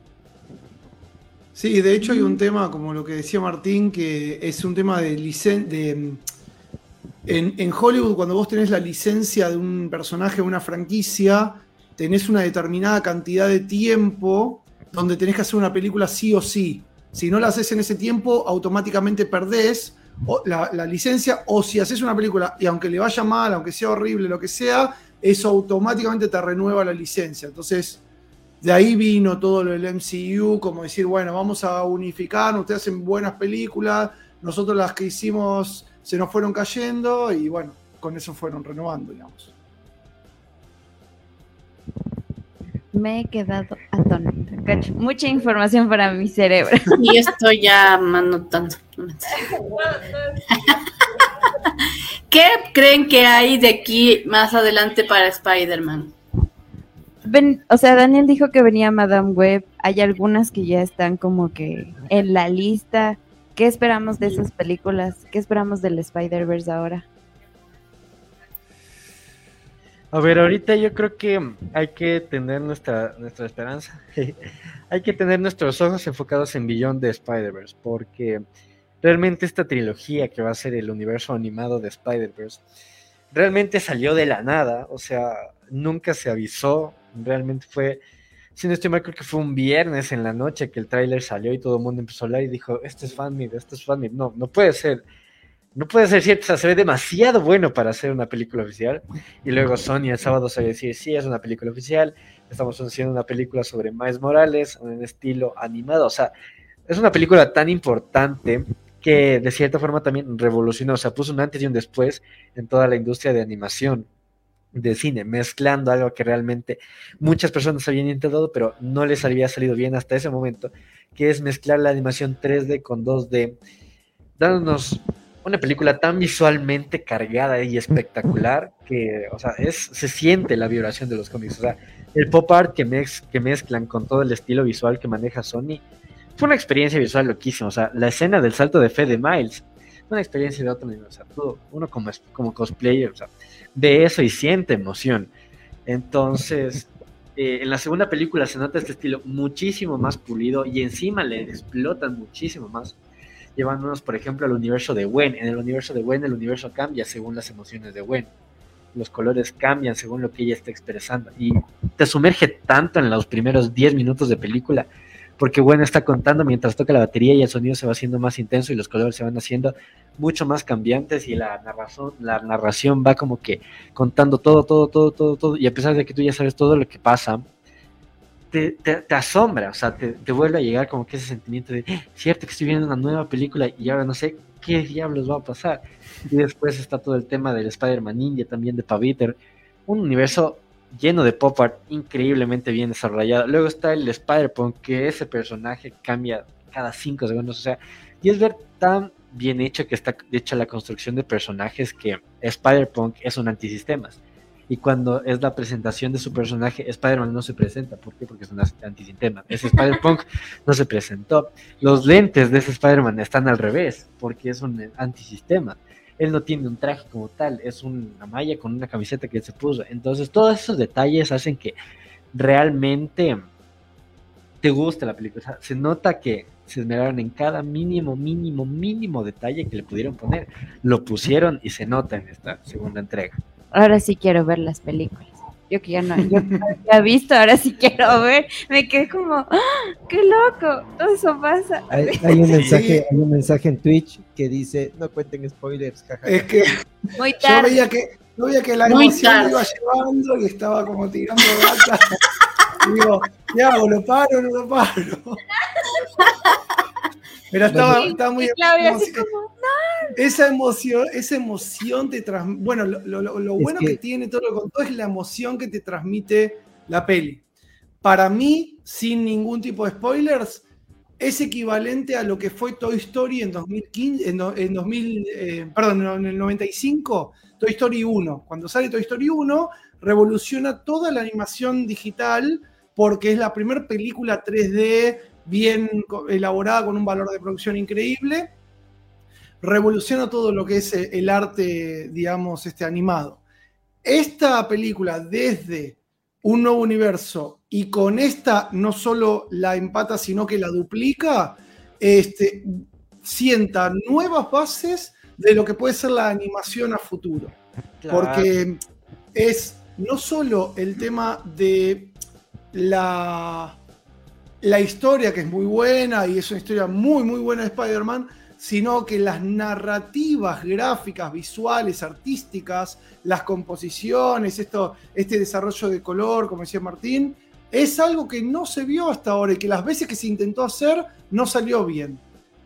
Speaker 9: Sí, de hecho hay un tema, como lo que decía Martín, que es un tema de, de en, en, Hollywood, cuando vos tenés la licencia de un personaje o una franquicia, tenés una determinada cantidad de tiempo donde tenés que hacer una película sí o sí. Si no la haces en ese tiempo, automáticamente perdés la, la, licencia, o si haces una película y aunque le vaya mal, aunque sea horrible, lo que sea, eso automáticamente te renueva la licencia. Entonces, de ahí vino todo lo del MCU, como decir, bueno, vamos a unificar, ustedes hacen buenas películas, nosotros las que hicimos se nos fueron cayendo y bueno, con eso fueron renovando, digamos.
Speaker 7: Me he quedado atónita. Mucha información para mi cerebro.
Speaker 8: Y estoy ya anotando. ¿Qué creen que hay de aquí más adelante para Spider-Man?
Speaker 7: O sea, Daniel dijo que venía Madame Web. Hay algunas que ya están como que en la lista. ¿Qué esperamos de esas películas? ¿Qué esperamos del Spider-Verse ahora?
Speaker 2: A ver, ahorita yo creo que hay que tener nuestra, nuestra esperanza. hay que tener nuestros ojos enfocados en Beyond de Spider-Verse, porque realmente esta trilogía que va a ser el universo animado de Spider-Verse, realmente salió de la nada, o sea, nunca se avisó, realmente fue, si no estoy mal, creo que fue un viernes en la noche que el tráiler salió y todo el mundo empezó a hablar y dijo, este es fanmade, este es fanmade, no, no puede ser. No puede ser cierto, o sea, se ve demasiado bueno para hacer una película oficial. Y luego Sony el sábado a decir, sí, es una película oficial, estamos haciendo una película sobre Miles Morales, en estilo animado. O sea, es una película tan importante que de cierta forma también revolucionó, o sea, puso un antes y un después en toda la industria de animación de cine, mezclando algo que realmente muchas personas habían intentado, pero no les había salido bien hasta ese momento, que es mezclar la animación 3D con 2D, dándonos una película tan visualmente cargada y espectacular que, o sea, es, se siente la vibración de los cómics. O sea, el pop art que, mez, que mezclan con todo el estilo visual que maneja Sony fue una experiencia visual loquísima. O sea, la escena del salto de fe de Miles una experiencia de otro nivel. O sea, todo, uno como, como cosplayer, o sea, ve eso y siente emoción. Entonces, eh, en la segunda película se nota este estilo muchísimo más pulido y encima le explotan muchísimo más llevándonos, por ejemplo, al universo de Gwen. En el universo de Gwen, el universo cambia según las emociones de Gwen. Los colores cambian según lo que ella está expresando. Y te sumerge tanto en los primeros 10 minutos de película, porque Gwen está contando mientras toca la batería y el sonido se va haciendo más intenso y los colores se van haciendo mucho más cambiantes y la narración, la narración va como que contando todo, todo, todo, todo, todo. Y a pesar de que tú ya sabes todo lo que pasa, te, asombra, o sea, te, vuelve a llegar como que ese sentimiento de, cierto que estoy viendo una nueva película y ahora no sé qué diablos va a pasar. Y después está todo el tema del Spider-Man Ninja, también de Paviter, un universo lleno de pop art increíblemente bien desarrollado. Luego está el Spider-Punk, que ese personaje cambia cada cinco segundos, o sea, y es ver tan bien hecho que está hecha la construcción de personajes que Spider-Punk es un antisistemas y cuando es la presentación de su personaje, Spider-Man no se presenta. ¿Por qué? Porque es un antisistema. Ese Spider-Punk no se presentó. Los lentes de ese Spider-Man están al revés, porque es un antisistema. Él no tiene un traje como tal, es una malla con una camiseta que él se puso. Entonces, todos esos detalles hacen que realmente te guste la película. O sea, se nota que se esmeraron en cada mínimo, mínimo, mínimo detalle que le pudieron poner. Lo pusieron y se nota en esta segunda entrega.
Speaker 7: Ahora sí quiero ver las películas. Yo que ya no yo ya he visto, ahora sí quiero ver. Me quedé como, ¡ah! ¡qué loco! Todo eso pasa.
Speaker 10: Hay, hay un mensaje, hay un mensaje en Twitch que dice, no cuenten spoilers, jajaja.
Speaker 9: Es que
Speaker 7: Muy
Speaker 9: yo veía que, yo veía que la
Speaker 8: Muy
Speaker 9: emoción iba llevando y estaba como tirando data. y digo, ¿qué hago? ¿Lo paro o no lo paro? Pero estaba, estaba muy
Speaker 7: Y Claudia así como,
Speaker 9: esa emoción, esa emoción te transmite. Bueno, lo, lo- lo- bueno que...
Speaker 10: que-
Speaker 9: tiene todo lo todo es la emoción que te transmite la peli. Para mí, sin ningún tipo de spoilers, es equivalente a lo que fue Toy Story en 2015, en, do- en 2000, eh, perdón, en el 95, Toy Story 1. Cuando sale Toy Story 1, revoluciona toda la animación digital porque es la primera película 3D bien elaborada con un valor de producción increíble revoluciona todo lo que es eh, el arte, digamos, este animado. Esta película, desde un nuevo universo, y con esta no solo la empata, sino que la duplica, este, sienta nuevas bases de lo que puede ser la animación a futuro. Porque es no solo el tema de la, la historia, que es muy buena y es una historia muy, muy buena de Spider-Man, sino que las narrativas gráficas, visuales, artísticas, las composiciones, esto, este desarrollo de color, como decía Martín, es algo que no se vio hasta ahora y que las veces que se intentó hacer no salió bien.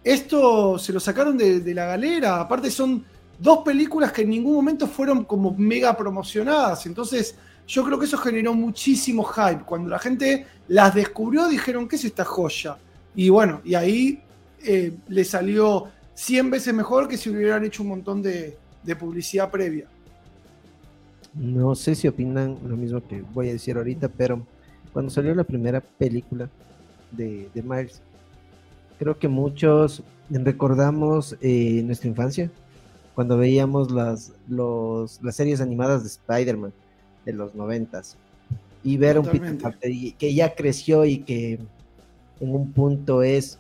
Speaker 9: Esto se lo sacaron de, de la galera, aparte son dos películas que en ningún momento fueron como mega promocionadas, entonces yo creo que eso generó muchísimo hype. Cuando la gente las descubrió dijeron, ¿qué es esta joya? Y bueno, y ahí eh, le salió 100 veces mejor que si hubieran hecho un montón de, publicidad previa.
Speaker 10: No sé si opinan lo mismo que voy a decir ahorita, pero cuando salió la primera película de, Miles, creo que muchos recordamos eh, nuestra infancia, cuando veíamos las, las series animadas de Spider-Man de los noventas, y ver un Peter Parker que ya creció y que en un punto es,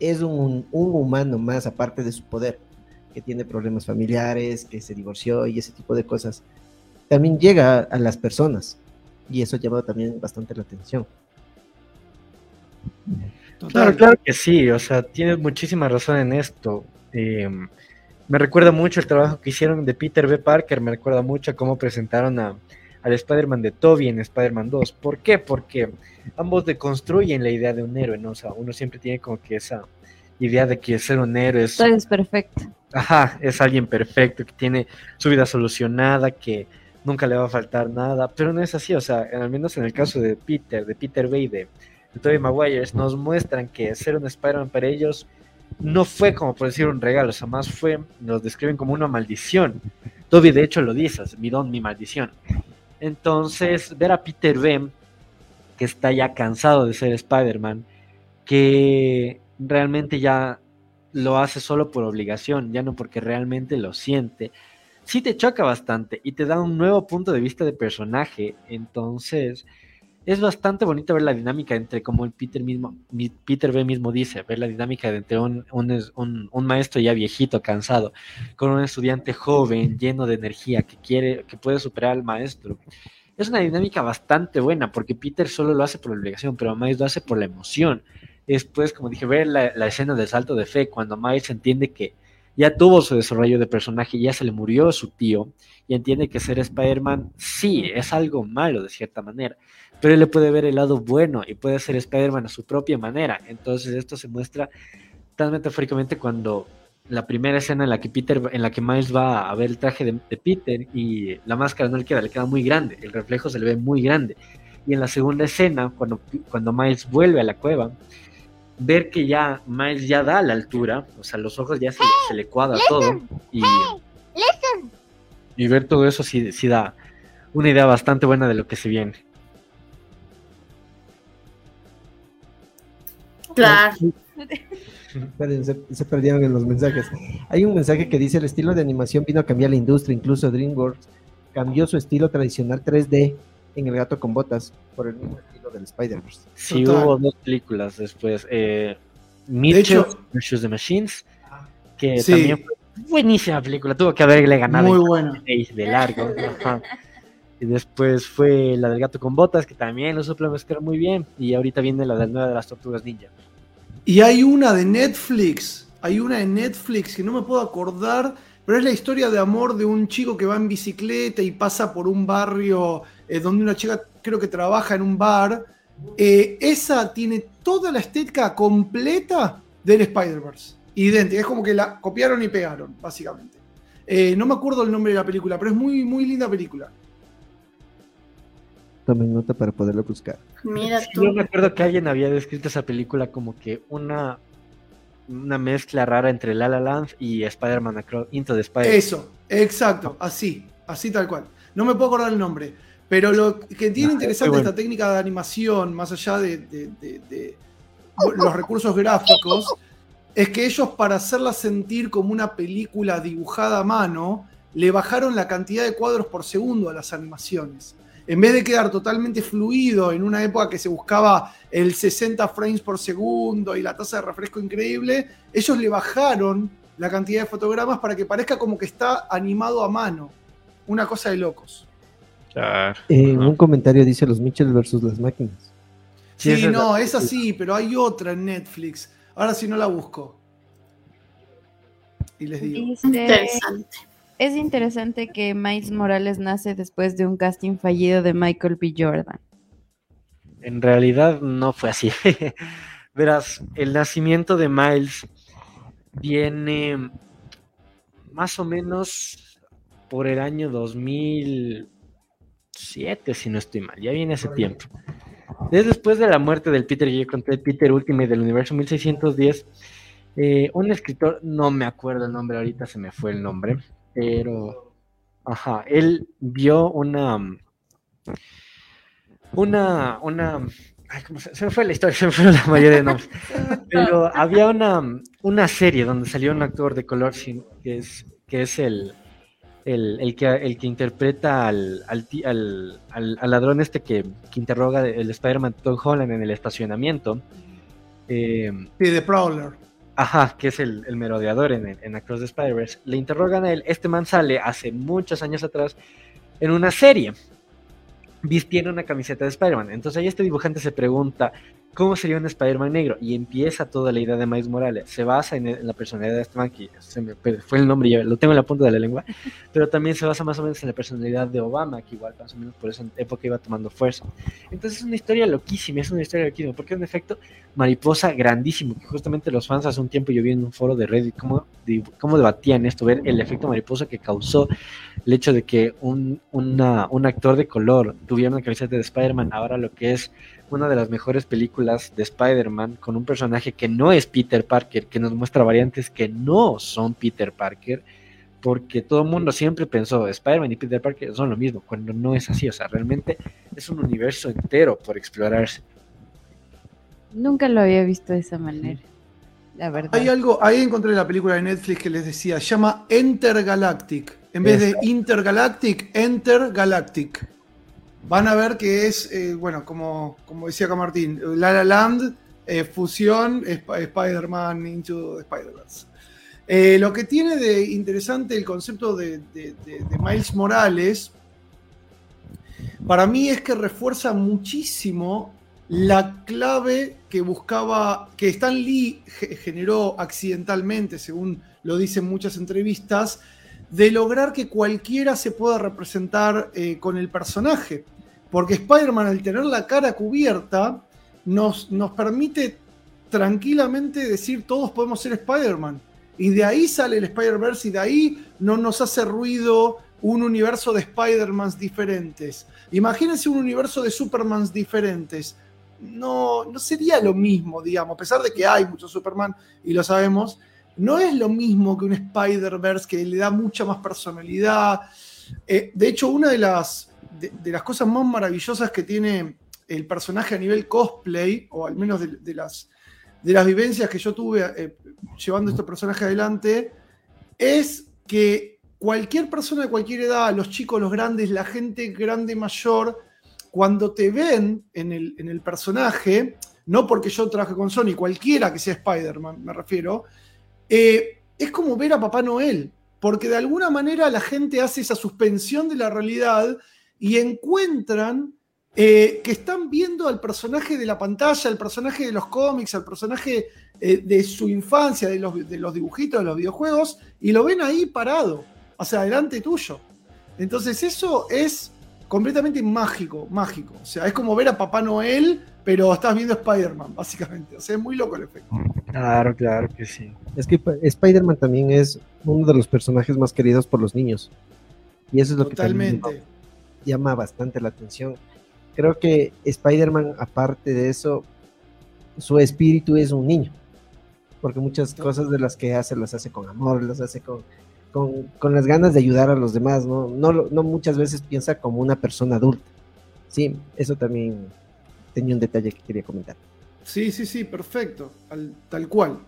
Speaker 10: es un, un humano más aparte de su poder que tiene problemas familiares, que se divorció y ese tipo de cosas, también llega a las personas y eso llama también bastante la atención.
Speaker 2: Claro, claro que sí, o sea, tienes muchísima razón en esto. Em, me recuerda mucho el trabajo que hicieron de Peter B. Parker, me recuerda mucho cómo presentaron a, al Spider-Man de Toby en Spider-Man 2. ¿Por qué? Porque ambos deconstruyen la idea de un héroe, ¿no? O sea, uno siempre tiene como que esa idea de que ser un héroe es...
Speaker 7: Todo es perfecto.
Speaker 2: Ajá, es alguien perfecto, que tiene su vida solucionada, que nunca le va a faltar nada, pero no es así, o sea, al menos en el caso de Peter, de Peter Bay, de, de Tobey Maguire, nos muestran que ser un Spider-Man para ellos no fue como por decir un regalo, o sea, más fue, nos describen como una maldición. Toby de hecho lo dice, mi don, mi maldición. Entonces, ver a Peter B, que está ya cansado de ser Spider-Man, que realmente ya lo hace solo por obligación, ya no porque realmente lo siente, sí te choca bastante y te da un nuevo punto de vista de personaje. Entonces, es bastante bonito ver la dinámica entre, como el Peter mismo, Peter B mismo dice, ver la dinámica entre un, un, un, maestro ya viejito, cansado, con un estudiante joven, lleno de energía, que quiere, que puede superar al maestro. Es una dinámica bastante buena, porque Peter solo lo hace por obligación, pero Miles lo hace por la emoción después, como dije, ver la, escena del salto de fe, cuando Miles entiende que ya tuvo su desarrollo de personaje, ya se le murió su tío, y entiende que ser Spider-Man sí es algo malo de cierta manera, pero él le puede ver el lado bueno y puede ser Spider-Man a su propia manera. Entonces esto se muestra tan metafóricamente cuando la primera escena en la que Peter, en la que Miles va a ver el traje de, de, Peter y la máscara no le queda, le queda muy grande, el reflejo se le ve muy grande. Y en la segunda escena, cuando, cuando Miles vuelve a la cueva, ver que ya Miles ya da a la altura, o sea, los ojos ya se, le cuadra todo. Y, y ver todo eso sí, sí da una idea bastante buena de lo que se viene.
Speaker 8: Claro.
Speaker 10: Se, se, perdieron en los mensajes. Hay un mensaje que dice el estilo de animación vino a cambiar la industria, incluso DreamWorks cambió su estilo tradicional 3D en El gato con botas por el mismo estilo del Spider-Verse.
Speaker 2: Sí, hubo dos películas después. Eh, Mitchell. The Machines, que también fue buenísima película. Tuvo que haberle ganado
Speaker 9: Muy bueno.
Speaker 2: de largo. Y después fue la del gato con botas, que también lo supo mezclar muy bien. Y ahorita viene la del nueva de las tortugas ninja.
Speaker 9: Y hay una de Netflix. Hay una de Netflix que no me puedo acordar, pero es la historia de amor de un chico que va en bicicleta y pasa por un barrio eh, donde una chica creo que trabaja en un bar. Eh, esa tiene toda la estética completa del Spider-Verse. Idéntica, es como que la copiaron y pegaron, básicamente. Eh, no me acuerdo el nombre de la película, pero es muy, muy linda película.
Speaker 10: Tomen nota para poderlo buscar.
Speaker 8: Mira tú.
Speaker 2: Yo me acuerdo que alguien había descrito esa película como que una, una mezcla rara entre La La Land y Spider-Man Into the Spider.
Speaker 9: Eso, exacto, así, así tal cual. No me puedo acordar el nombre. Pero lo que tiene interesante esta técnica de animación, más allá de, los recursos gráficos, es que ellos para hacerla sentir como una película dibujada a mano, le bajaron la cantidad de cuadros por segundo a las animaciones. En vez de quedar totalmente fluido en una época que se buscaba el 60 frames por segundo y la tasa de refresco increíble, ellos le bajaron la cantidad de fotogramas para que parezca como que está animado a mano. Una cosa de locos.
Speaker 10: En un comentario dice los Mitchell versus las máquinas.
Speaker 9: Sí, no, es así, pero hay otra en Netflix. Ahora sí no la busco. Y les digo.
Speaker 8: interesante.
Speaker 7: Es interesante que Miles Morales nace después de un casting fallido de Michael B. Jordan.
Speaker 2: En realidad no fue así. Verás, el nacimiento de Miles viene más o menos por el año 2000 7, si no estoy mal, ya viene ese tiempo. después de la muerte del Peter que yo conté, Peter Ultimate del universo 1610, Eh, un escritor, no me acuerdo el nombre ahorita, se me fue el nombre, pero, ajá, él vio una, una, una, ay, ¿cómo se, se me fue la historia, se me fue la mayoría de nombres, pero había una, una serie donde salió un actor de color sin- que es, que es el, el, el que, el que interpreta al, al, al- al- ladrón este que, que interroga el Spider-Man Tom Holland en el estacionamiento. Eh,
Speaker 9: Sí, de Prowler.
Speaker 2: Ajá, que es el, el merodeador en, en Across the Spider-Verse. Le interrogan a él. Este man sale hace muchos años atrás en una serie vistiendo una camiseta de Spider-Man. Entonces ahí este dibujante se pregunta cómo sería un Spider-Man negro y empieza toda la idea de Miles Morales. Se basa en, en la personalidad de este man, que se me fue el nombre, ya lo tengo en la punta de la lengua, pero también se basa más o menos en la personalidad de Obama, que igual más o menos por esa época iba tomando fuerza. Entonces es una historia loquísima, es una historia loquísima, porque es un efecto mariposa grandísimo, que justamente los fans hace un tiempo yo vi en un foro de Reddit cómo, de- cómo debatían esto, ver el efecto mariposa que causó el hecho de que un, una- un actor de color tuviera una camiseta de Spider-Man, ahora lo que es una de las mejores películas de Spider-Man, con un personaje que no es Peter Parker, que nos muestra variantes que no son Peter Parker, porque todo el mundo siempre pensó Spider-Man y Peter Parker son lo mismo, cuando no es así, o sea, realmente es un universo entero por explorarse.
Speaker 7: Nunca lo había visto de esa manera, la verdad.
Speaker 9: Hay algo, ahí encontré la película de Netflix que les decía, llama Entergalactic. En vez de. Intergalactic, Entergalactic. Van a ver que es, eh, bueno, como, como decía acá Martín, La La Land, eh, fusión, Sp- Spider-Man into Spider-Verse. Eh, lo que tiene de interesante el concepto de, Miles Morales, para mí es que refuerza muchísimo la clave que buscaba, que Stan Lee ge- generó accidentalmente, según lo dicen muchas entrevistas, de lograr que cualquiera se pueda representar con el personaje. Porque Spider-Man, al tener la cara cubierta, nos, nos permite tranquilamente decir todos podemos ser Spider-Man. Y de ahí sale el Spider-Verse y de ahí no nos hace ruido un universo de Spider-Mans diferentes. Imagínense un universo de Supermans diferentes. No, no sería lo mismo, digamos, a pesar de que hay muchos Superman y lo sabemos, no es lo mismo que un Spider-Verse que le da mucha más personalidad. Eh, de hecho, una de las, de, las cosas más maravillosas que tiene el personaje a nivel cosplay, o al menos de, las, de las vivencias que yo tuve eh, llevando este personaje adelante, es que cualquier persona de cualquier edad, los chicos, los grandes, la gente grande, mayor, cuando te ven en el, en el personaje, no porque yo trabaje con Sony, cualquiera que sea Spider-Man, me refiero, eh, es como ver a Papá Noel, porque de alguna manera la gente hace esa suspensión de la realidad y encuentran eh, que están viendo al personaje de la pantalla, al personaje de los cómics, al personaje eh, de su infancia, de los, de los dibujitos, de los videojuegos, y lo ven ahí parado, o sea, delante tuyo. Entonces eso es completamente mágico, mágico. O sea, es como ver a Papá Noel, pero estás viendo Spider-Man, básicamente. O sea, es muy loco el efecto.
Speaker 2: Claro, claro que sí.
Speaker 10: Es que Spider-Man también es uno de los personajes más queridos por los niños. Y eso es lo que también
Speaker 9: Totalmente.
Speaker 10: Llama bastante la atención. Creo que Spider-Man, aparte de eso, su espíritu es un niño. Porque muchas cosas de las que hace las hace con amor, las hace con, con, con las ganas de ayudar a los demás, ¿no? No, no muchas veces piensa como una persona adulta. Sí, eso también tenía un detalle que quería comentar.
Speaker 9: Sí, sí, sí, perfecto. al- tal cual.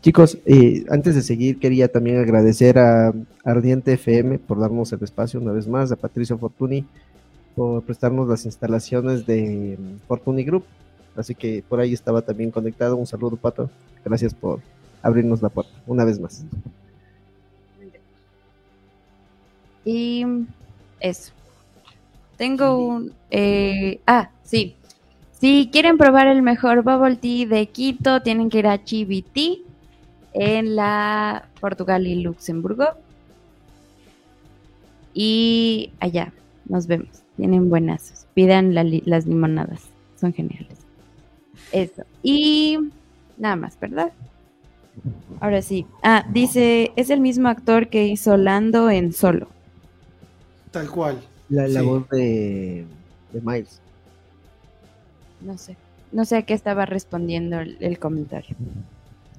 Speaker 10: Chicos, eh, antes de seguir, quería también agradecer a Ardiente FM por darnos el espacio una vez más, a Patricio Fortuny por prestarnos las instalaciones de mm, Fortuny Group. Así que por ahí estaba también conectado. Un saludo, Pato. Gracias por abrirnos la puerta una vez más.
Speaker 7: Y eso. Tengo un... eh, ah, sí. Si quieren probar el mejor bubble tea de Quito, tienen que ir a Chiviti en la Portugal y Luxemburgo. Y allá, nos vemos. Tienen buenazos. Pidan la las limonadas. Son geniales. Eso. Y nada más, ¿verdad? Ahora sí. Ah, dice, es el mismo actor que hizo Lando en Solo.
Speaker 9: Tal cual.
Speaker 10: La, la
Speaker 9: Sí.
Speaker 10: voz de, de Miles.
Speaker 7: No sé. no sé a qué estaba respondiendo el, el comentario.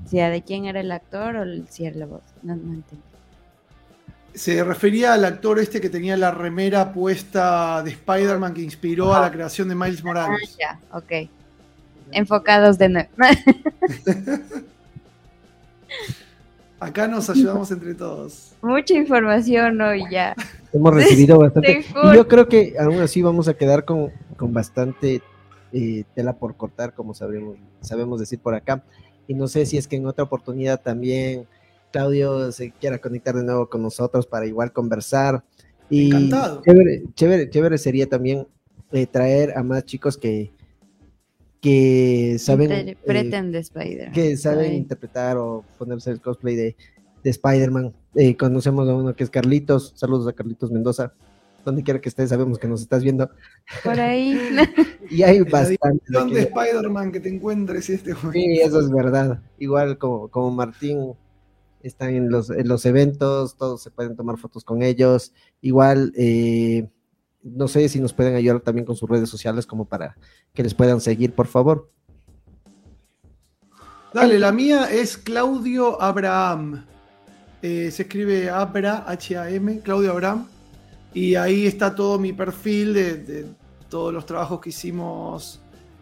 Speaker 7: Si a de quién era el actor o el- si era la voz. No, no entendí.
Speaker 9: Se refería al actor este que tenía la remera puesta de Spider-Man que inspiró a la creación de Miles
Speaker 7: Ah,
Speaker 9: Morales.
Speaker 7: ya, ok. Enfocados de nuevo.
Speaker 9: Acá nos ayudamos entre todos.
Speaker 7: Mucha información hoy ya.
Speaker 10: Hemos recibido bastante. Y yo creo que aún así vamos a quedar con, con bastante eh, tela por cortar, como sabemos, sabemos decir por acá. Y no sé si es que en otra oportunidad también Claudio se quiera conectar de nuevo con nosotros para igual conversar. Y
Speaker 9: Encantado.
Speaker 10: Chévere, chévere, chévere sería también eh, traer a más chicos que, que saben. eh,
Speaker 7: Interpreten de Spider.
Speaker 10: que saben
Speaker 7: Ay.
Speaker 10: interpretar o ponerse el cosplay de, de Spider-Man. Eh, conocemos a uno que es Carlitos. Saludos a Carlitos Mendoza. Donde quiera que estés, sabemos que nos estás viendo.
Speaker 7: Por ahí.
Speaker 10: Y hay bastante.
Speaker 9: dirección de Spider-Man que te encuentres este
Speaker 10: Sí, eso es verdad. Igual como, como Martín están en los, en los eventos, todos se pueden tomar fotos con ellos. Igual, eh, no sé si nos pueden ayudar también con sus redes sociales como para que les puedan seguir, por favor.
Speaker 9: Dale, la mía es Claudio Abraham. Eh, se escribe Abra, H-A-M, Claudio Abraham. Y ahí está todo mi perfil de, todos los trabajos que hicimos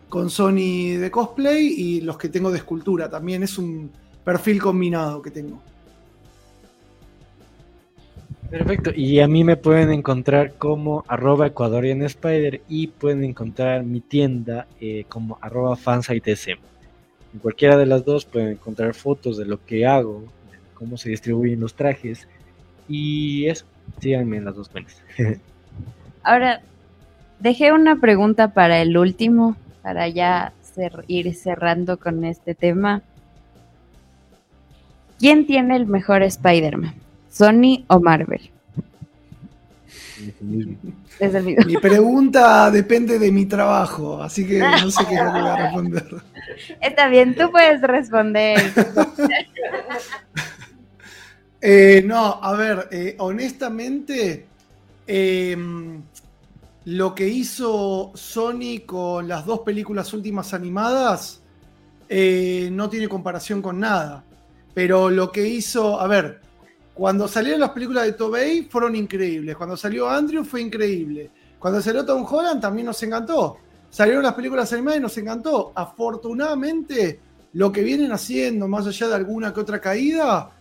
Speaker 9: con Sony de cosplay y los que tengo de escultura. También es un perfil combinado que tengo.
Speaker 2: Perfecto, y a mí me pueden encontrar como arroba Ecuadorian Spider y pueden encontrar mi tienda eh, como arroba fansitesm. En cualquiera de las dos pueden encontrar fotos de lo que hago, cómo se distribuyen los trajes y eso, síganme en las dos cuentas.
Speaker 7: Ahora, dejé una pregunta para el último, para ya cer- ir cerrando con este tema. ¿Quién tiene el mejor Spider-Man? ¿Sony o Marvel? Es el mismo.
Speaker 9: Mi pregunta depende de mi trabajo, así que no sé qué es lo que voy a responder.
Speaker 7: Está bien, tú puedes responder.
Speaker 9: Eh, no, a ver, eh, honestamente, em, lo que hizo Sony con las dos películas últimas animadas eh, no tiene comparación con nada. Pero lo que hizo, a ver, cuando salieron las películas de Tobey fueron increíbles. Cuando salió Andrew fue increíble. Cuando salió Tom Holland también nos encantó. Salieron las películas animadas y nos encantó. Afortunadamente, lo que vienen haciendo, más allá de alguna que otra caída,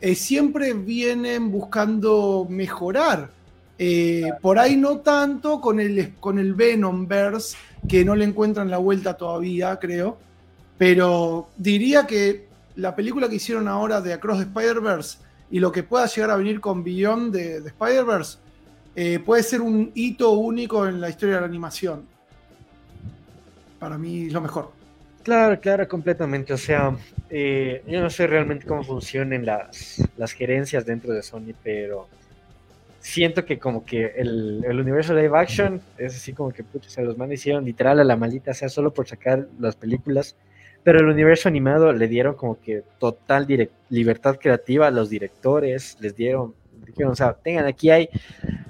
Speaker 9: eh, siempre vienen buscando mejorar. Eh, por ahí no tanto con el, con el Venomverse, que no le encuentran la vuelta todavía, creo. Pero diría que la película que hicieron ahora de Across the Spider-Verse y lo que pueda llegar a venir con Beyond de, de Spider-Verse eh, puede ser un hito único en la historia de la animación. Para mí es lo mejor.
Speaker 2: Claro, claro, completamente. O sea, eh, yo no sé realmente cómo funcionan las, las gerencias dentro de Sony, pero siento que como que el, el universo live action es así como que puta, se los man hicieron literal a la maldita sea solo por sacar las películas, pero el universo animado le dieron como que total libertad creativa a los directores, les dieron, dijeron, o sea, tengan aquí hay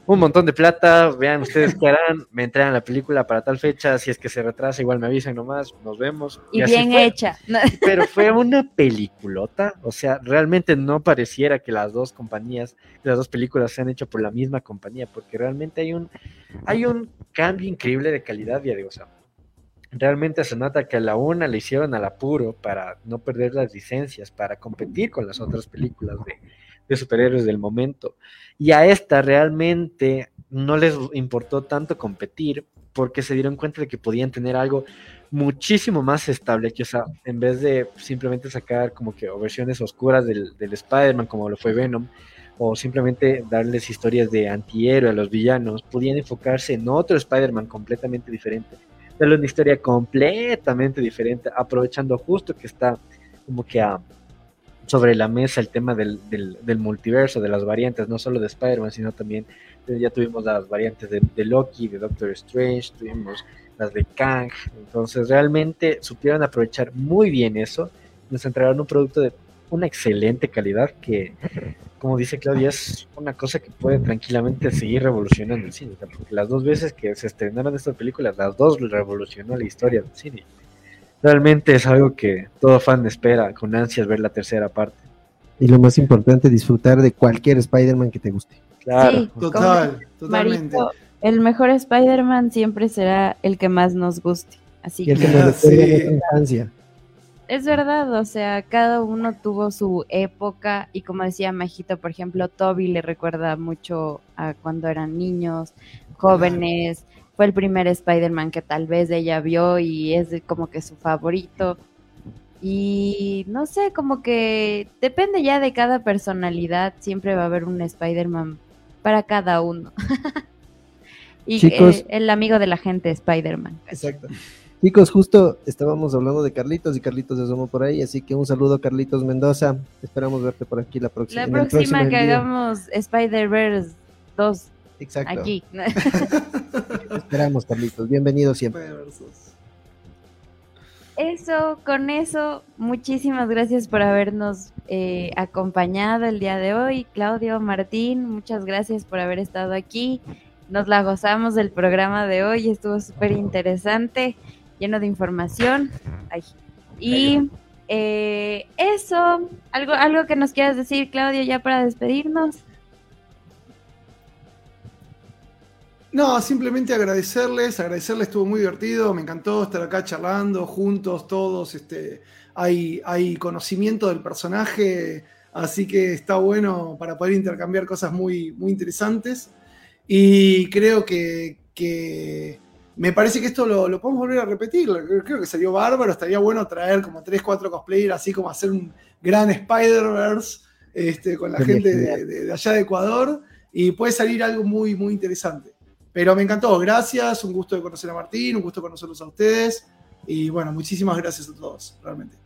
Speaker 2: un montón de plata, vean ustedes qué harán, me entregan la película para tal fecha, si es que se retrasa igual me avisan nomás, nos vemos.
Speaker 7: Y bien hecha.
Speaker 2: Pero fue una peliculota, o sea, realmente no pareciera que las dos compañías, las dos películas se han hecho por la misma compañía, porque realmente hay un, hay un cambio increíble de calidad, ya digo, o sea, realmente se nota que a la una le hicieron al apuro para no perder las licencias, para competir con las otras películas de, de superhéroes del momento. Y a esta realmente no les importó tanto competir porque se dieron cuenta de que podían tener algo muchísimo más estable, que o sea, en vez de simplemente sacar como que versiones oscuras del, del Spider-Man como lo fue Venom, o simplemente darles historias de antihéroe a los villanos, podían enfocarse en otro Spider-Man completamente diferente, darle una historia completamente diferente, aprovechando justo que está como que a, sobre la mesa el tema del, del, multiverso, de las variantes, no solo de Spider-Man, sino también eh, ya tuvimos las variantes de, de Loki, de Doctor Strange, tuvimos las de Kang, entonces realmente supieron aprovechar muy bien eso, nos entregaron un producto de una excelente calidad que, como dice Claudia, es una cosa que puede tranquilamente seguir revolucionando el cine, porque las dos veces que se estrenaron estas películas, las dos revolucionó la historia del cine. Realmente es algo que todo fan espera con ansias ver la tercera parte.
Speaker 10: Y lo más importante, disfrutar de cualquier Spider-Man que te guste.
Speaker 2: Claro.
Speaker 7: Sí,
Speaker 9: Total, totalmente.
Speaker 7: Marito, el mejor Spider-Man siempre será el que más nos guste. Así
Speaker 10: Y el que
Speaker 7: que
Speaker 10: nos
Speaker 9: Sí.
Speaker 10: infancia.
Speaker 7: es verdad, o sea, cada uno tuvo su época y como decía Majito, por ejemplo, Toby le recuerda mucho a cuando eran niños, jóvenes. Fue el primer Spider-Man que tal vez ella vio y es como que su favorito. Y no sé, como que depende ya de cada personalidad, siempre va a haber un Spider-Man para cada uno. y
Speaker 10: Chicos.
Speaker 7: eh, el amigo de la gente Spider-Man.
Speaker 10: Exacto. Chicos, justo estábamos hablando de Carlitos y Carlitos se asomó por ahí, así que un saludo Carlitos Mendoza. Esperamos verte por aquí la próxima.
Speaker 7: La próxima que hagamos Spider-Verse 2
Speaker 10: Exacto.
Speaker 7: aquí.
Speaker 10: Esperamos, Carlitos. Bienvenido siempre.
Speaker 7: Eso, con eso, muchísimas gracias por habernos eh, acompañado el día de hoy. Claudio, Martín, muchas gracias por haber estado aquí. Nos la gozamos del programa de hoy, estuvo súper interesante, lleno de información. Ay. Y eh, eso, algo, algo que nos quieras decir, Claudio, ya para despedirnos.
Speaker 9: No, simplemente agradecerles, agradecerles, estuvo muy divertido, me encantó estar acá charlando juntos todos, este, hay, hay conocimiento del personaje, así que está bueno para poder intercambiar cosas muy, muy interesantes. Y creo que, que me parece que esto lo, lo podemos volver a repetir, creo que salió bárbaro, estaría bueno traer como 3, 4 cosplayers, así como hacer un gran Spider-Verse este, con la gente de- de allá de Ecuador, y puede salir algo muy, muy interesante. Pero me encantó, gracias, un gusto de conocer a Martín, un gusto de conocerlos a ustedes. Y bueno, muchísimas gracias a todos, realmente.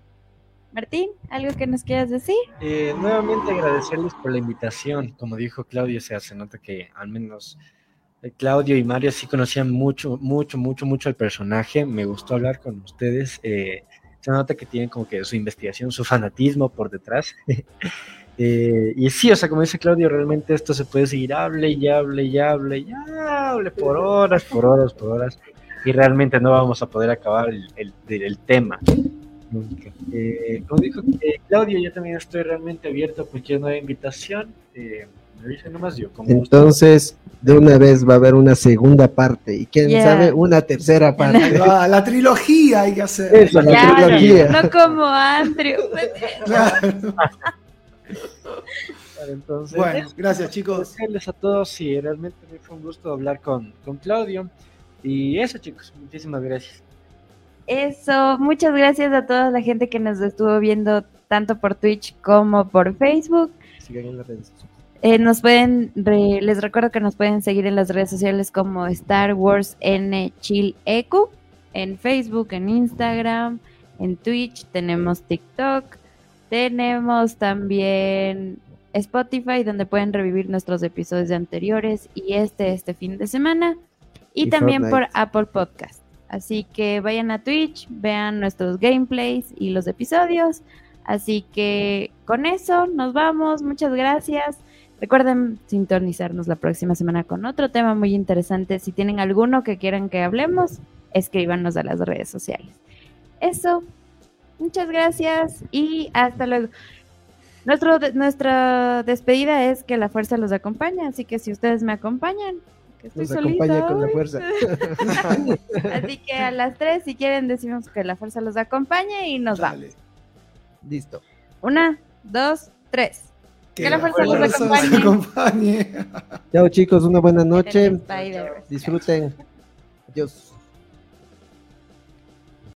Speaker 7: Martín, ¿algo que nos quieras decir?
Speaker 2: Eh, nuevamente agradecerles por la invitación. Como dijo Claudio, o sea, se nota que al menos eh, Claudio y Mario sí conocían mucho, mucho, mucho, mucho el personaje. Me gustó hablar con ustedes. eh, se nota que tienen como que su investigación, su fanatismo por detrás. Eh, y sí, o sea, como dice Claudio, realmente esto se puede seguir, hable y hable y hable y hable por horas, por horas, por horas. Y realmente no vamos a poder acabar el, el- el tema. Nunca. Eh, como dijo eh, Claudio, yo también estoy realmente abierto a cualquier nueva invitación. Eh, me nomás yo. Gusto.
Speaker 10: Entonces, de una vez va a haber una segunda parte y quién
Speaker 7: Yeah.
Speaker 10: sabe, una tercera parte.
Speaker 9: Ah, la trilogía hay que hacer.
Speaker 10: Eso, la trilogía.
Speaker 7: no como Andrew.
Speaker 9: Claro.
Speaker 2: Entonces,
Speaker 9: Bueno,
Speaker 2: eso,
Speaker 9: gracias chicos.
Speaker 2: agradecerles a todos y realmente me fue un gusto hablar con, con Claudio. Y eso, chicos, muchísimas gracias.
Speaker 7: Eso, muchas gracias a toda la gente que nos estuvo viendo tanto por Twitch como por Facebook.
Speaker 10: Sigan en las redes.
Speaker 7: Eh, nos pueden, re- les recuerdo que nos pueden seguir en las redes sociales como Star Wars N Chill Ecu, en Facebook, en Instagram, en Twitch, tenemos TikTok, tenemos también Spotify, donde pueden revivir nuestros episodios anteriores y este, este fin de semana, y,
Speaker 10: Y
Speaker 7: también
Speaker 10: Fortnite.
Speaker 7: por Apple Podcast. Así que vayan a Twitch, vean nuestros gameplays y los episodios. Así que con eso nos vamos. Muchas gracias. Recuerden sintonizarnos la próxima semana con otro tema muy interesante. Si tienen alguno que quieran que hablemos, escríbanos a las redes sociales. Eso. Muchas gracias y hasta luego. Nuestro, nuestra despedida es que la fuerza los acompaña, así que si ustedes me acompañan, que estoy
Speaker 10: Nos
Speaker 7: solita
Speaker 10: acompaña con la fuerza.
Speaker 7: Así que a las tres, si quieren, decimos que la fuerza los acompañe y nos vamos.
Speaker 9: Dale.
Speaker 10: Listo.
Speaker 7: Una, dos, tres.
Speaker 9: Que,
Speaker 7: la fuerza los acompañe.
Speaker 9: acompañe.
Speaker 10: Chao chicos, una buena
Speaker 7: En
Speaker 10: noche. Disfruten. Adiós.